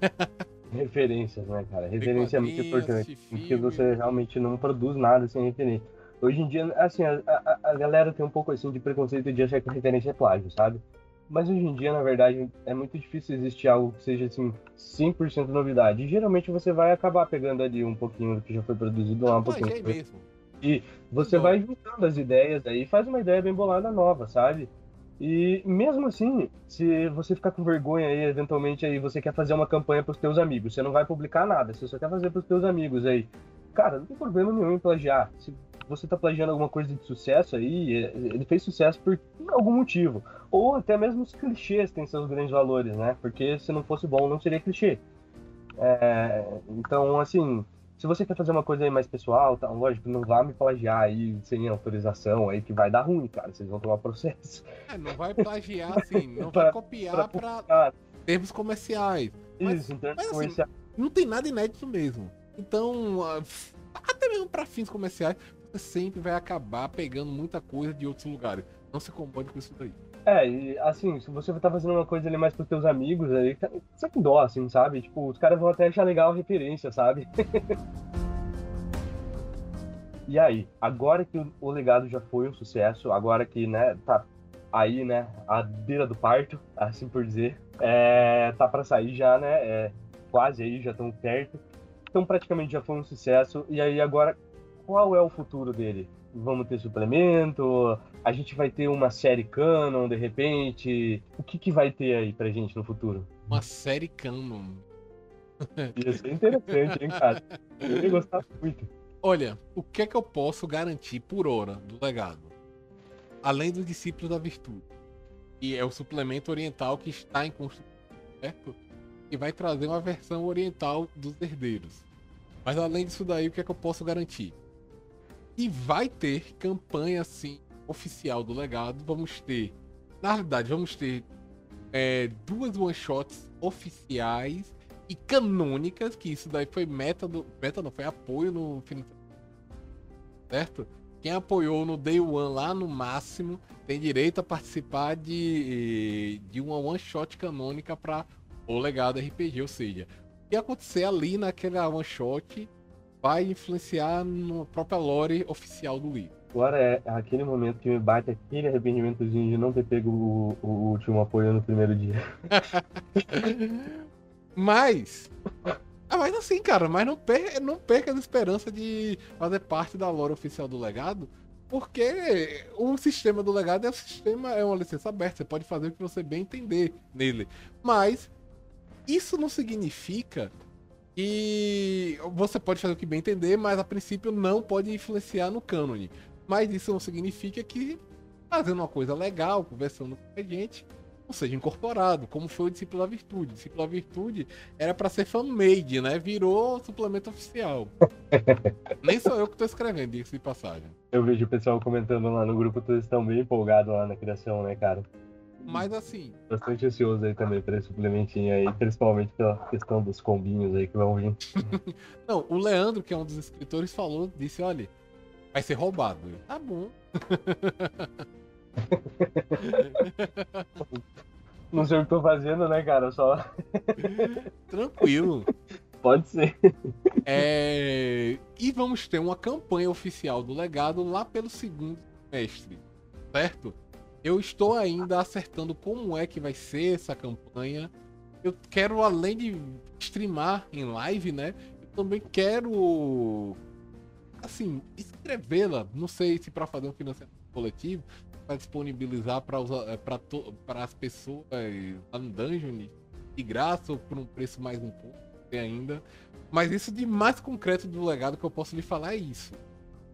Speaker 1: Referências, né, cara? Referência é muito importante. Porque você realmente não produz nada sem referência. Hoje em dia, assim, a, a, a, galera tem um pouco assim de preconceito de achar que referência é plágio, sabe? Mas hoje em dia, na verdade, é muito difícil existir algo que seja assim 100% novidade. E geralmente você vai acabar pegando ali um pouquinho do que já foi produzido lá um pouquinho.
Speaker 2: É mesmo.
Speaker 1: E você vai juntando as ideias aí, faz uma ideia bem bolada nova, sabe? E mesmo assim, se você ficar com vergonha aí, eventualmente aí você quer fazer uma campanha para os teus amigos, você não vai publicar nada, você só quer fazer para os teus amigos aí. Cara, não tem problema nenhum em plagiar. Se você tá plagiando alguma coisa de sucesso aí, ele fez sucesso por algum motivo. Ou até mesmo os clichês têm seus grandes valores, né? Porque se não fosse bom, não seria clichê. É, então, assim, se você quer fazer uma coisa aí mais pessoal, tá, lógico, não vá me plagiar aí sem autorização aí, que vai dar ruim, cara. Vocês vão tomar processo.
Speaker 2: É, não vai plagiar, assim, não vai copiar pra, pra termos comerciais.
Speaker 1: Mas, Isso, termos mas, assim, comerciais.
Speaker 2: Não tem nada inédito mesmo. Então, até mesmo para fins comerciais, você sempre vai acabar pegando muita coisa de outros lugares. Não se incomode com isso daí.
Speaker 1: É, e assim, se você tá fazendo uma coisa ali mais pros teus amigos aí, você com dó, assim, sabe? Tipo, os caras vão até achar legal a referência, sabe? e aí, agora que o legado já foi um sucesso, agora que, né, tá aí, né, à beira do parto, assim por dizer, é, tá para sair já, né, é, quase aí, já estão perto, então praticamente já foi um sucesso, e aí agora, qual é o futuro dele? Vamos ter suplemento? A gente vai ter uma série canon de repente? O que, que vai ter aí pra gente no futuro?
Speaker 2: Uma série canon.
Speaker 1: Ia ser interessante, hein, cara? Eu ia gostar muito.
Speaker 2: Olha, o que é que eu posso garantir por hora do legado? Além dos discípulos da virtude. E é o suplemento oriental que está em construção, certo? E vai trazer uma versão oriental dos herdeiros. Mas além disso daí, o que é que eu posso garantir? E vai ter campanha assim oficial do legado. Vamos ter, na realidade, vamos ter é, duas one shots oficiais e canônicas, que isso daí foi meta do. Meta não, foi apoio no certo? Quem apoiou no Day One lá no máximo tem direito a participar de, de uma one shot canônica para o legado RPG. Ou seja, o que acontecer ali naquela one shot vai influenciar na própria lore oficial do livro.
Speaker 1: Agora é aquele momento que me bate aquele arrependimentozinho de não ter pego o, o último apoio no primeiro dia.
Speaker 2: mas. Ah, mas assim, cara, mas não perca, não perca a esperança de fazer parte da lore oficial do legado. Porque o sistema do legado é um sistema, é uma licença aberta, você pode fazer o que você bem entender nele. Mas isso não significa que você pode fazer o que bem entender, mas a princípio não pode influenciar no cânone. Mas isso não significa que fazendo uma coisa legal, conversando com a gente, não seja incorporado, como foi o discípulo da virtude. O discípulo da virtude era para ser fan-made, né? Virou suplemento oficial. Nem sou eu que tô escrevendo, diga de passagem.
Speaker 1: Eu vejo o pessoal comentando lá no grupo, todos estão bem empolgados lá na criação, né, cara?
Speaker 2: Mas assim.
Speaker 1: Bastante ansioso aí também para esse suplementinho aí, principalmente pela questão dos combinhos aí que vão vir.
Speaker 2: Não, o Leandro, que é um dos escritores, falou, disse, olha, vai ser roubado. Tá bom.
Speaker 1: Não sei o que tô fazendo, né, cara? Só.
Speaker 2: Tranquilo.
Speaker 1: Pode ser.
Speaker 2: É... E vamos ter uma campanha oficial do legado lá pelo segundo semestre, certo? Eu estou ainda acertando como é que vai ser essa campanha. Eu quero, além de streamar em live, né? Eu também quero, assim, escrevê-la. Não sei se para fazer um financiamento coletivo, para disponibilizar para eh, as pessoas lá no Dungeon de graça ou por um preço mais um pouco ainda. Mas isso de mais concreto do legado que eu posso lhe falar é isso.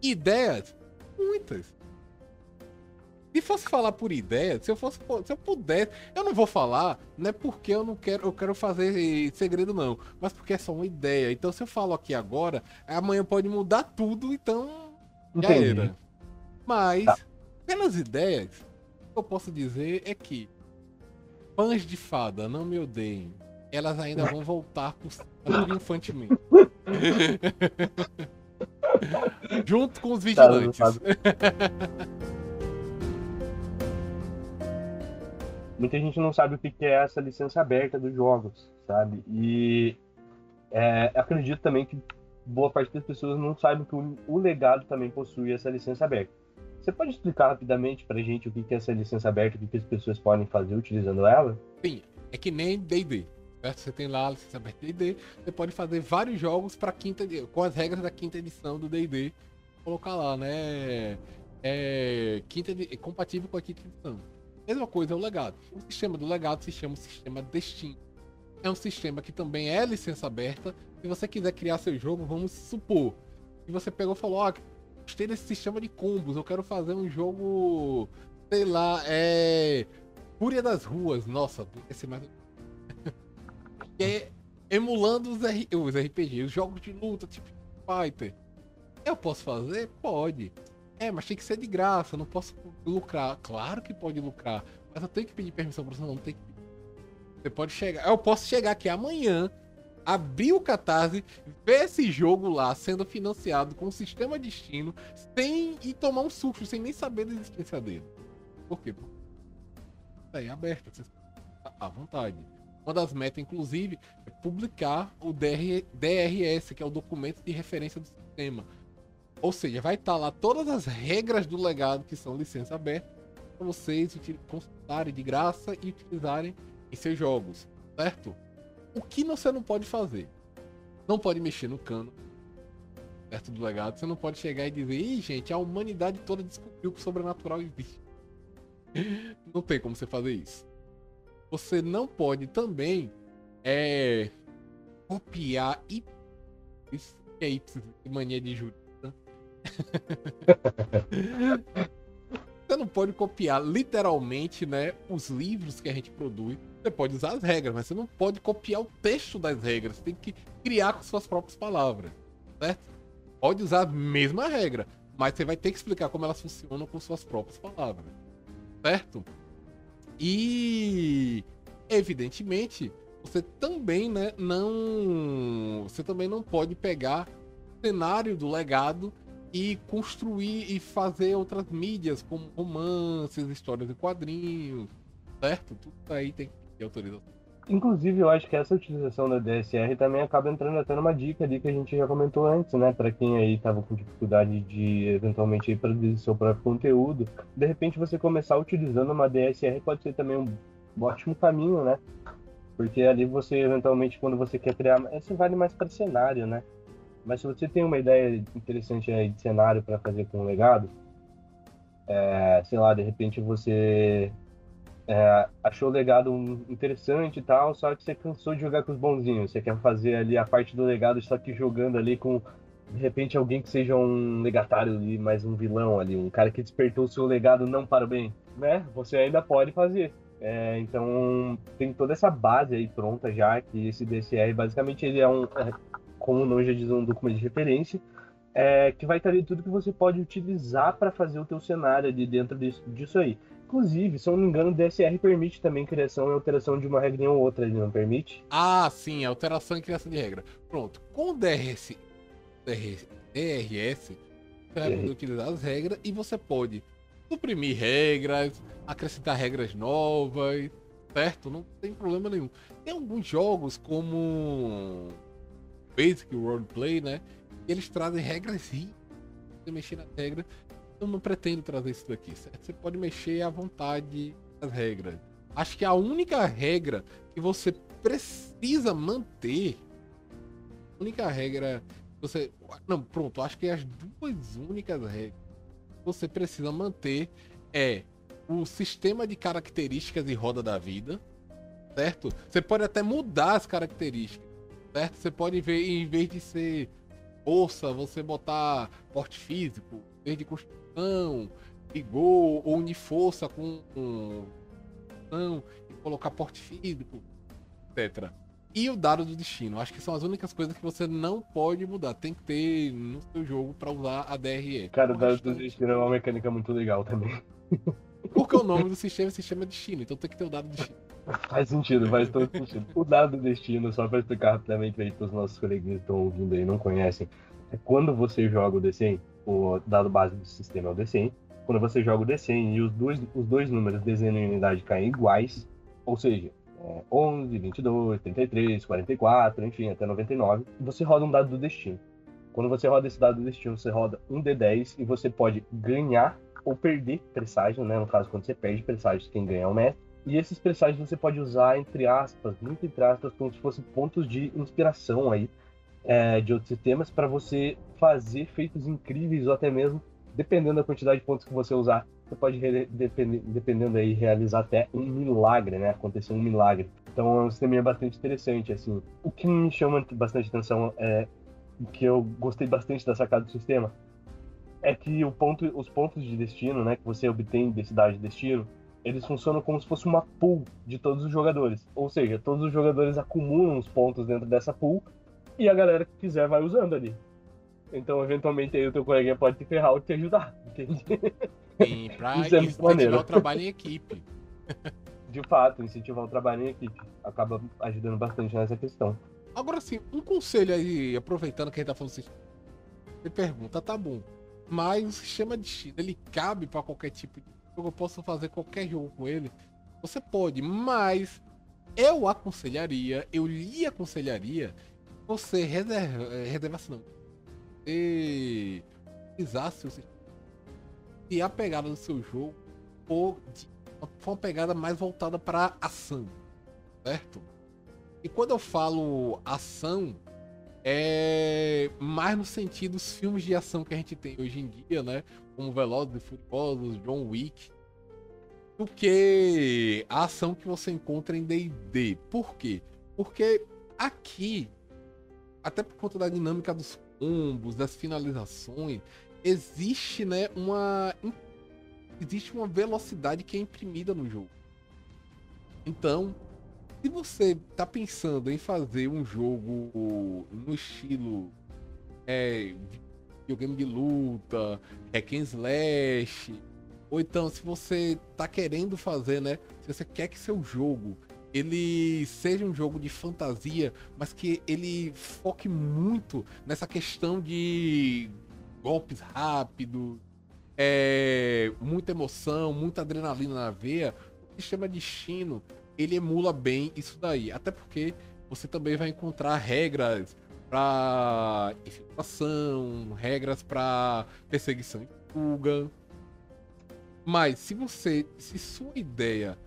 Speaker 2: Ideias, muitas. Se fosse falar por ideia, se eu fosse, se eu pudesse, eu não vou falar, não é porque eu não quero, eu quero fazer segredo não, mas porque é só uma ideia. Então se eu falo aqui agora, amanhã pode mudar tudo, então já era. Mas tá. pelas ideias, o que eu posso dizer é que fãs de fada, não me odeiem, elas ainda vão voltar por triunfantemente. Junto com os vigilantes. Tá,
Speaker 1: muita gente não sabe o que é essa licença aberta dos jogos, sabe? E é, acredito também que boa parte das pessoas não sabe que o, o, legado também possui essa licença aberta. Você pode explicar rapidamente pra gente o que é essa licença aberta, o que as pessoas podem fazer utilizando ela?
Speaker 2: Sim, é que nem D&D. Você tem lá a licença aberta D&D, você pode fazer vários jogos para quinta com as regras da quinta edição do D&D, colocar lá, né? É, quinta, compatível com a quinta edição. Mesma coisa é o legado. O sistema do legado se chama sistema Destino. É um sistema que também é licença aberta. Se você quiser criar seu jogo, vamos supor que você pegou e falou: oh, gostei desse sistema de combos, eu quero fazer um jogo, sei lá, é. Fúria das Ruas. Nossa, esse mais. é emulando os, R... os RPG, os jogos de luta, tipo Fighter. Eu posso fazer? Pode. É, mas tem que ser de graça, não posso lucrar. Claro que pode lucrar, mas eu tenho que pedir permissão para você, não tem que Você pode chegar. Eu posso chegar aqui amanhã, abrir o Catarse, ver esse jogo lá sendo financiado com o sistema destino, sem e tomar um susto, sem nem saber da existência dele. Por quê? É aberto, você à vontade. Uma das metas, inclusive, é publicar o DR, DRS, que é o documento de referência do sistema ou seja, vai estar tá lá todas as regras do legado que são licença aberta para vocês consultarem de graça e utilizarem em seus jogos, certo? O que você não pode fazer? Não pode mexer no cano certo do legado. Você não pode chegar e dizer, Ih, gente, a humanidade toda descobriu que o sobrenatural existe. não tem como você fazer isso. Você não pode também é, copiar e isso é isso, mania de júri Você não pode copiar literalmente, né, os livros que a gente produz. Você pode usar as regras, mas você não pode copiar o texto das regras. Você tem que criar com suas próprias palavras, certo? Pode usar a mesma regra, mas você vai ter que explicar como elas funcionam com suas próprias palavras, certo? E evidentemente, você também, né, não, você também não pode pegar o cenário do legado e construir e fazer outras mídias, como romances, histórias em quadrinhos, certo? Tudo aí tem que autorização.
Speaker 1: Inclusive, eu acho que essa utilização da DSR também acaba entrando até numa dica ali que a gente já comentou antes, né? Para quem aí estava com dificuldade de eventualmente produzir seu próprio conteúdo, de repente você começar utilizando uma DSR pode ser também um ótimo caminho, né? Porque ali você eventualmente quando você quer criar, esse vale mais para cenário, né? Mas se você tem uma ideia interessante aí de cenário para fazer com o legado, é, sei lá, de repente você é, achou o legado interessante e tal, só que você cansou de jogar com os bonzinhos. Você quer fazer ali a parte do legado, só que jogando ali com, de repente, alguém que seja um legatário ali, mais um vilão ali, um cara que despertou o seu legado não para o bem, né? Você ainda pode fazer. É, então, tem toda essa base aí pronta já, que esse DCR, basicamente, ele é um, como o nome já diz, um documento de referência, é, que vai estar ali tudo que você pode utilizar para fazer o teu cenário ali dentro disso, disso aí. Inclusive, se eu não me engano, o DSR permite também criação e alteração de uma regra ou outra, ele não permite?
Speaker 2: Ah, sim, alteração e criação de regra. Pronto, com o DRS, DRS, DRS você vai poder utilizar as regras e você pode suprimir regras, acrescentar regras novas, certo? Não tem problema nenhum. Tem alguns jogos como Basic Roleplay, né? Eles trazem regras sim. Você mexer na regra eu não pretendo trazer isso daqui. Você pode mexer à vontade nas regras. Acho que a única regra que você precisa manter. A única regra. Você. Não, pronto. Acho que as duas únicas regras que você precisa manter é o sistema de características e roda da vida. Certo? Você pode até mudar as características. Certo? Você pode ver, em vez de ser força, você botar porte físico, vez de construção ligou ou unir força com ação e colocar porte físico, etc. E o dado do destino. Acho que são as únicas coisas que você não pode mudar. Tem que ter no seu jogo para usar a DRE.
Speaker 1: Cara, o dado do destino é uma mecânica muito legal também.
Speaker 2: Porque o nome do sistema é sistema destino, então tem que ter o dado do destino.
Speaker 1: Faz sentido, faz todo sentido. O dado do destino, só para explicar rapidamente para os nossos coleguinhas que estão ouvindo aí não conhecem, é quando você joga o D100, o dado base do sistema é o D100. Quando você joga o D100 e os dois, os dois números desenho e unidade caem iguais, ou seja, é 11, 22, 33, 44, enfim, até 99, você roda um dado do destino. Quando você roda esse dado do destino, você roda um D10 e você pode ganhar ou perder presságio, né? No caso, quando você perde presságio, quem ganha é o mestre. E esses presságios você pode usar, entre aspas, muito entre aspas, como se fossem pontos de inspiração aí é, de outros sistemas para você fazer feitos incríveis ou até mesmo, dependendo da quantidade de pontos que você usar, você pode, dependendo aí, realizar até um milagre, né? Acontecer um milagre. Então é um sistema bastante interessante, assim. O que me chama bastante atenção é que eu gostei bastante da sacada do sistema é que ponto, os pontos de destino, né, que você obtém de cidade de destino, eles funcionam como se fosse uma pool de todos os jogadores. Ou seja, todos os jogadores acumulam os pontos dentro dessa pool e a galera que quiser vai usando ali. Então, eventualmente, aí o teu colega pode te ferrar ou te ajudar, entende?
Speaker 2: Sim, pra Isso é incentivar o trabalho em equipe.
Speaker 1: De fato, incentivar o trabalho em equipe. Acaba ajudando bastante nessa questão.
Speaker 2: Agora sim, um conselho aí, aproveitando que a gente tá falando assim, você pergunta, tá bom, mas o sistema de China, ele cabe para qualquer tipo de eu posso fazer qualquer jogo com ele? Você pode, mas eu aconselharia, eu lhe aconselharia você reserva, eh, reservasse não. E utilizasse o e a pegada do seu jogo for, de, uma pegada mais voltada para ação, certo? E quando eu falo ação, é mais no sentido dos filmes de ação que a gente tem hoje em dia, né? Como Velozes e Furiosos, John Wick, do que a ação que você encontra em D&D. Por quê? Porque aqui até por conta da dinâmica dos combos, das finalizações, existe, né, uma existe uma velocidade que é imprimida no jogo. Então, se você tá pensando em fazer um jogo no estilo é, videogame de luta, hack and slash, ou então se você tá querendo fazer, né, se você quer que seu jogo ele seja um jogo de fantasia, mas que ele foque muito nessa questão de golpes rápidos, é, muita emoção, muita adrenalina na veia, o sistema destino ele emula bem isso daí. Até porque você também vai encontrar regras para infiltração, regras para perseguição e fuga. Mas se você, se sua ideia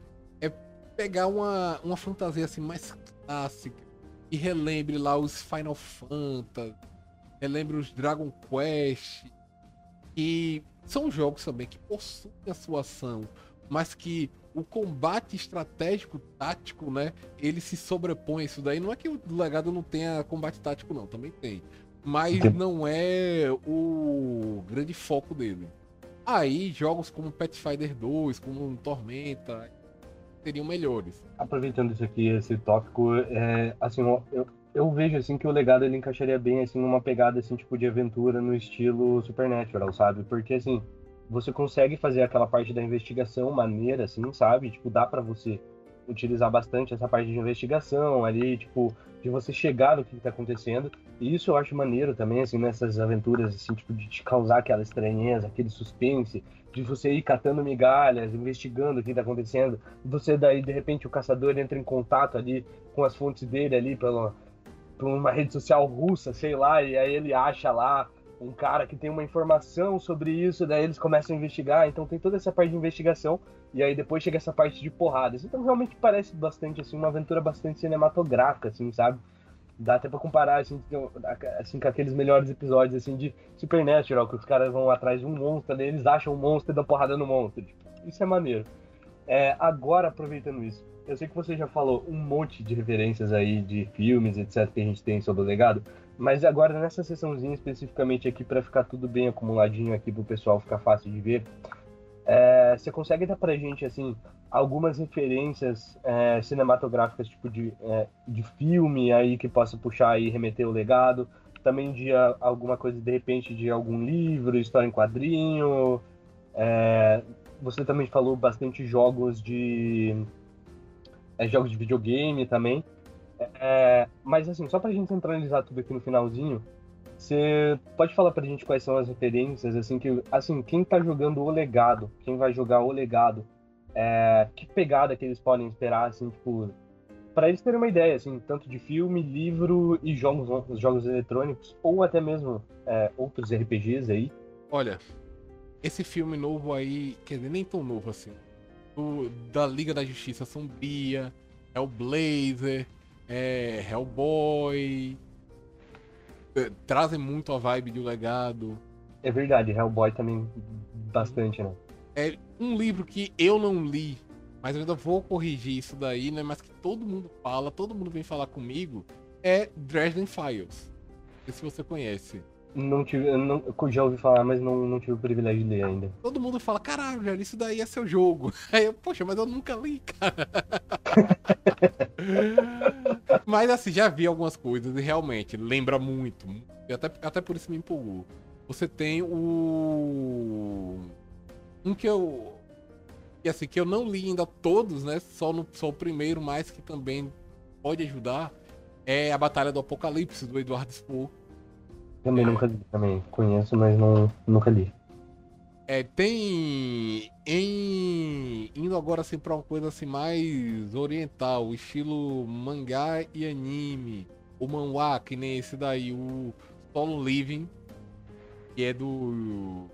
Speaker 2: é pegar uma, uma fantasia assim mais clássica e relembre lá os Final Fantasy, relembre os Dragon Quest, e são jogos também que possuem a sua ação, mas que o combate estratégico tático, né? Ele se sobrepõe a isso daí. Não é que o legado não tenha combate tático, não, também tem. Mas não é o grande foco dele. Aí, jogos como Pathfinder 2, como Tormenta, seriam melhores.
Speaker 1: Aproveitando isso aqui, esse tópico, é, assim, eu, eu vejo assim que o legado ele encaixaria bem assim numa pegada assim tipo de aventura no estilo Supernatural, sabe? Porque assim, você consegue fazer aquela parte da investigação maneira, assim, sabe? Tipo, dá para você utilizar bastante essa parte de investigação ali, tipo, de você chegar no que está acontecendo. E isso eu acho maneiro também, assim, nessas aventuras, assim, tipo, de te causar aquela estranheza, aquele suspense, de você ir catando migalhas, investigando o que está acontecendo. Você daí, de repente, o caçador entra em contato ali com as fontes dele ali pela, por uma rede social russa, sei lá, e aí ele acha lá um cara que tem uma informação sobre isso, daí eles começam a investigar, então tem toda essa parte de investigação, e aí depois chega essa parte de porradas. Então realmente parece bastante, assim, uma aventura bastante cinematográfica, assim, sabe? Dá até pra comparar, assim, assim com aqueles melhores episódios, assim, de Supernatural, que os caras vão atrás de um monstro, daí eles acham um monstro e dão porrada no monstro. Tipo, isso é maneiro. É, agora, aproveitando isso, eu sei que você já falou um monte de referências aí de filmes, etc, que a gente tem sobre o legado, mas agora nessa sessãozinha especificamente aqui para ficar tudo bem acumuladinho aqui pro pessoal ficar fácil de ver, é, você consegue dar pra gente assim algumas referências é, cinematográficas tipo de, é, de filme aí que possa puxar e remeter o legado, também de a, alguma coisa de repente de algum livro, história em quadrinho. É, você também falou bastante jogos de é, jogos de videogame também. É, mas assim, só pra gente centralizar tudo aqui no finalzinho, você pode falar pra gente quais são as referências, assim, que, assim, quem tá jogando o legado, quem vai jogar o legado, é, que pegada que eles podem esperar, assim, tipo, para eles terem uma ideia, assim, tanto de filme, livro e jogos, jogos eletrônicos, ou até mesmo é, outros RPGs aí.
Speaker 2: Olha, esse filme novo aí, quer dizer, nem tão novo assim, do, da Liga da Justiça Sombria, Hellblazer, é, Hellboy. É, trazem muito a vibe do legado.
Speaker 1: É verdade, Hellboy também bastante, né?
Speaker 2: É um livro que eu não li, mas eu ainda vou corrigir isso daí, né? Mas que todo mundo fala, todo mundo vem falar comigo, é Dresden Files. Não sei se você conhece.
Speaker 1: Não tive, não, já ouvi falar, mas não, não tive o privilégio de ler ainda.
Speaker 2: Todo mundo fala, caralho, velho, isso daí é seu jogo. Aí eu, poxa, mas eu nunca li, cara. mas assim, já vi algumas coisas e realmente lembra muito. E até, até por isso me empolgou. Você tem o. Um que eu. E assim, que eu não li ainda todos, né? Só, no, só o primeiro, mas que também pode ajudar. É a Batalha do Apocalipse, do Eduardo Spohr
Speaker 1: também nunca li, também conheço, mas não, nunca li.
Speaker 2: É, tem em indo agora assim para uma coisa assim mais oriental, estilo mangá e anime, o manhwa que nem esse daí, o Solo Living, que é do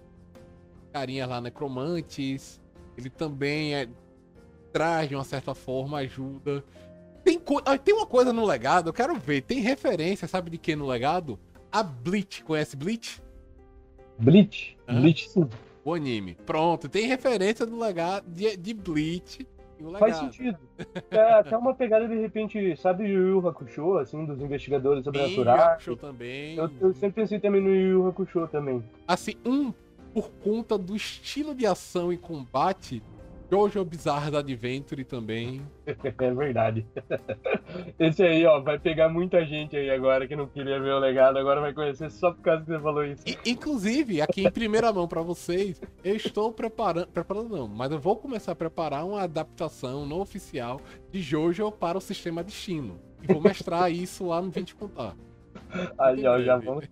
Speaker 2: carinha lá Necromantes, ele também é, traz de uma certa forma ajuda. Tem, ah, tem uma coisa no legado, eu quero ver, tem referência, sabe de que no legado? A Bleach. Conhece Bleach?
Speaker 1: Bleach? Hã? Bleach sim.
Speaker 2: O anime. Pronto, tem referência do legado de, de Bleach.
Speaker 1: Faz sentido. É até uma pegada de repente, sabe Yu Yu Hakusho, assim, dos investigadores sobrenaturais.
Speaker 2: Hakusho também.
Speaker 1: Eu, eu sempre pensei também no Yu Yu Hakusho também.
Speaker 2: Assim, um, por conta do estilo de ação e combate, Jojo Bizarre Adventure também.
Speaker 1: É verdade. Esse aí, ó, vai pegar muita gente aí agora que não queria ver o legado, agora vai conhecer só por causa que você falou isso.
Speaker 2: E, inclusive, aqui em primeira mão para vocês, eu estou preparando, preparando não, mas eu vou começar a preparar uma adaptação não oficial de Jojo para o sistema Destino. E vou mestrar isso lá no 20 Contar.
Speaker 1: Aí, ó, já vamos.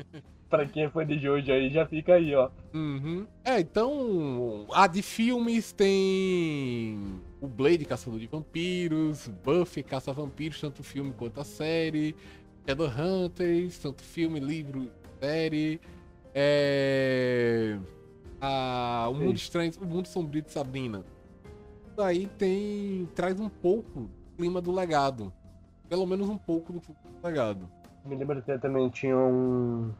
Speaker 1: pra quem foi de hoje aí, já fica aí, ó.
Speaker 2: Uhum. É, então. A de filmes tem. O Blade, Caçador de Vampiros, Buffy, Caça-Vampiros, tanto filme quanto a série. Shadowhunters, tanto filme, livro, série. É. A... O Mundo Estranho, O Mundo Sombrio de Sabrina. Isso aí tem. traz um pouco do clima do legado. Pelo menos um pouco do clima do legado.
Speaker 1: Me lembro que também tinha um.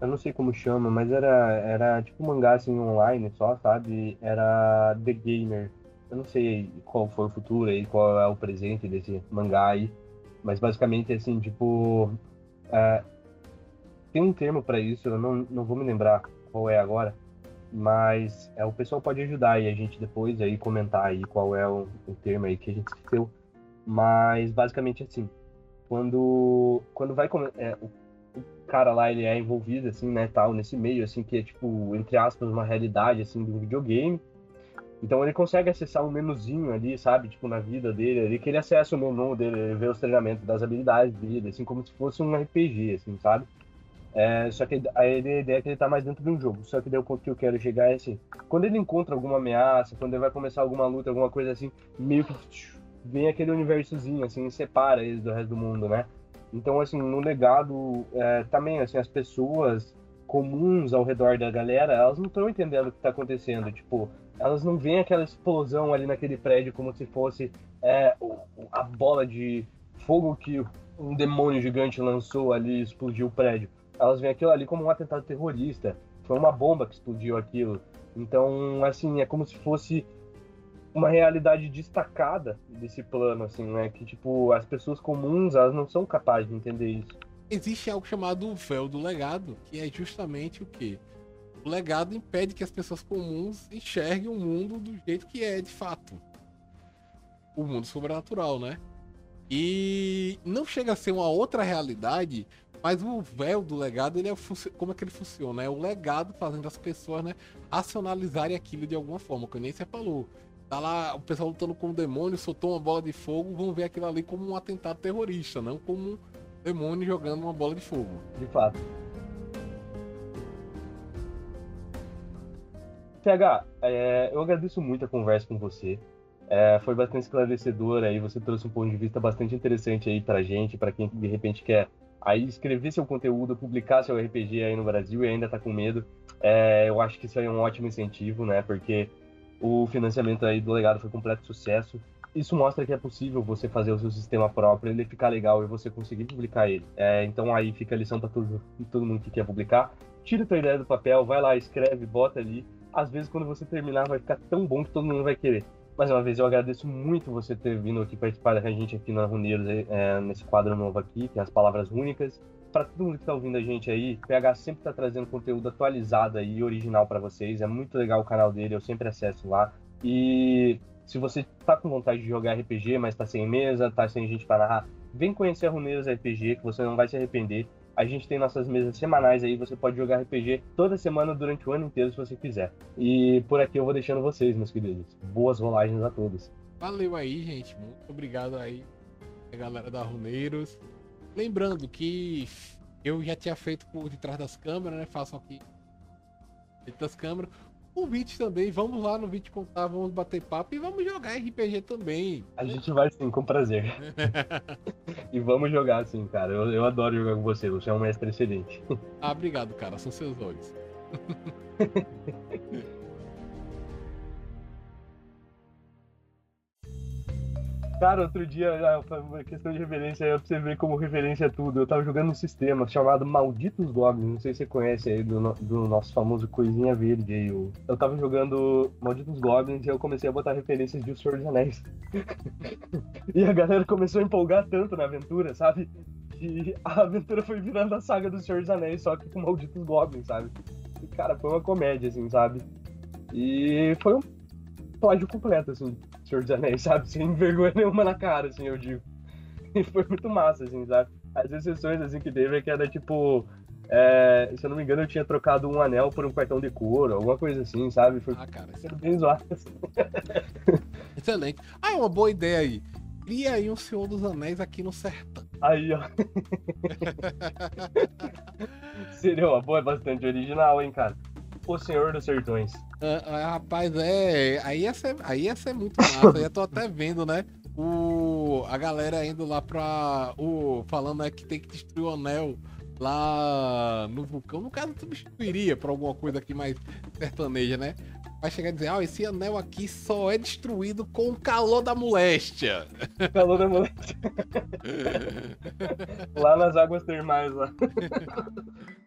Speaker 1: Eu não sei como chama, mas era, era tipo um mangá assim online só, sabe? Era The Gamer. Eu não sei qual foi o futuro aí, qual é o presente desse mangá aí. Mas basicamente assim, tipo. É, tem um termo para isso, eu não, não vou me lembrar qual é agora. Mas é, o pessoal pode ajudar aí a gente depois aí comentar aí qual é o, o termo aí que a gente esqueceu. Mas basicamente assim, quando quando vai é, o, cara lá ele é envolvido assim né tal nesse meio assim que é tipo entre aspas uma realidade assim do videogame então ele consegue acessar um menuzinho ali sabe tipo na vida dele ali que ele acessa o menu dele ele vê os treinamentos das habilidades dele assim como se fosse um RPG assim sabe é, só que a ideia é que ele tá mais dentro de um jogo. Só que daí o que eu quero chegar é assim: quando ele encontra alguma ameaça, quando ele vai começar alguma luta, alguma coisa assim, meio que vem aquele universozinho, assim, separa eles do resto do mundo, né? Então, assim, no legado, é, também, assim, as pessoas comuns ao redor da galera, elas não estão entendendo o que está acontecendo. Tipo, elas não veem aquela explosão ali naquele prédio como se fosse é, a bola de fogo que um demônio gigante lançou ali e explodiu o prédio. Elas veem aquilo ali como um atentado terrorista. Foi uma bomba que explodiu aquilo. Então, assim, é como se fosse uma realidade destacada desse plano, assim, né? Que, tipo, as pessoas comuns, elas não são capazes de entender isso.
Speaker 2: Existe algo chamado véu do legado, que é justamente o quê? O legado impede que as pessoas comuns enxerguem o mundo do jeito que é, de fato. O mundo sobrenatural, né? E não chega a ser uma outra realidade, mas o véu do legado, ele é como é que ele funciona? É o legado fazendo as pessoas, né, racionalizarem aquilo de alguma forma, que nem você falou. Tá lá o pessoal lutando com o demônio, soltou uma bola de fogo, vão ver aquilo ali como um atentado terrorista, não como um demônio jogando uma bola de fogo.
Speaker 1: De fato. TH, é, eu agradeço muito a conversa com você. É, foi bastante esclarecedora aí, você trouxe um ponto de vista bastante interessante aí pra gente, para quem de repente quer aí escrever seu conteúdo, publicar seu RPG aí no Brasil e ainda tá com medo. É, eu acho que isso aí é um ótimo incentivo, né? Porque o financiamento aí do legado foi completo sucesso. Isso mostra que é possível você fazer o seu sistema próprio, ele ficar legal e você conseguir publicar ele. É, então aí fica a lição para todo, todo mundo que quer publicar. Tira a tua ideia do papel, vai lá, escreve, bota ali. Às vezes quando você terminar vai ficar tão bom que todo mundo vai querer. Mais uma vez, eu agradeço muito você ter vindo aqui participar com a gente aqui na Runeiros, é, nesse quadro novo aqui, que é as palavras únicas para todo mundo que está ouvindo a gente aí, o PH sempre está trazendo conteúdo atualizado e original para vocês. É muito legal o canal dele, eu sempre acesso lá. E se você tá com vontade de jogar RPG, mas tá sem mesa, tá sem gente para narrar, vem conhecer a Runeiros RPG, que você não vai se arrepender. A gente tem nossas mesas semanais aí, você pode jogar RPG toda semana durante o ano inteiro se você quiser. E por aqui eu vou deixando vocês, meus queridos. Boas rolagens a todos.
Speaker 2: Valeu aí, gente. Muito obrigado aí, a galera da Runeiros. Lembrando que eu já tinha feito por detrás das câmeras, né? Faço aqui das câmeras. O Vit também, vamos lá no Vit contar, vamos bater papo e vamos jogar RPG também.
Speaker 1: A gente vai sim, com prazer. e vamos jogar sim, cara. Eu, eu adoro jogar com você, você é um mestre excelente.
Speaker 2: ah, obrigado, cara. São seus olhos.
Speaker 1: Cara, outro dia, uma questão de referência, você ver como referência é tudo. Eu tava jogando um sistema chamado Malditos Goblins, não sei se você conhece aí, do, do nosso famoso Coisinha Verde aí. Eu, eu tava jogando Malditos Goblins e eu comecei a botar referências de O Senhor dos Anéis. e a galera começou a empolgar tanto na aventura, sabe? E a aventura foi virando a saga do Senhor dos Anéis, só que com Malditos Goblins, sabe? E, cara, foi uma comédia, assim, sabe? E foi um plágio completo, assim. Senhor dos Anéis, sabe? Sem vergonha nenhuma na cara, assim, eu digo. E foi muito massa, assim, sabe? As exceções, assim, que teve é que era, tipo... É, se eu não me engano, eu tinha trocado um anel por um cartão de couro, alguma coisa assim, sabe? Foi
Speaker 2: ah, cara,
Speaker 1: isso... bem zoado. Assim.
Speaker 2: Excelente. Ah, é uma boa ideia aí. Cria aí um Senhor dos Anéis aqui no sertão.
Speaker 1: Aí, ó. Seria uma boa, é bastante original, hein, cara. O Senhor dos Sertões.
Speaker 2: Ah, ah, rapaz, é. Aí ia ser, aí ia ser muito massa. Eu tô até vendo, né? O, a galera indo lá pra. O, falando né, que tem que destruir o anel lá no vulcão. No caso, substituiria pra alguma coisa aqui mais sertaneja, né? Vai chegar e dizer, oh, esse anel aqui só é destruído com o calor da moléstia.
Speaker 1: Calor da moléstia. lá nas águas termais lá.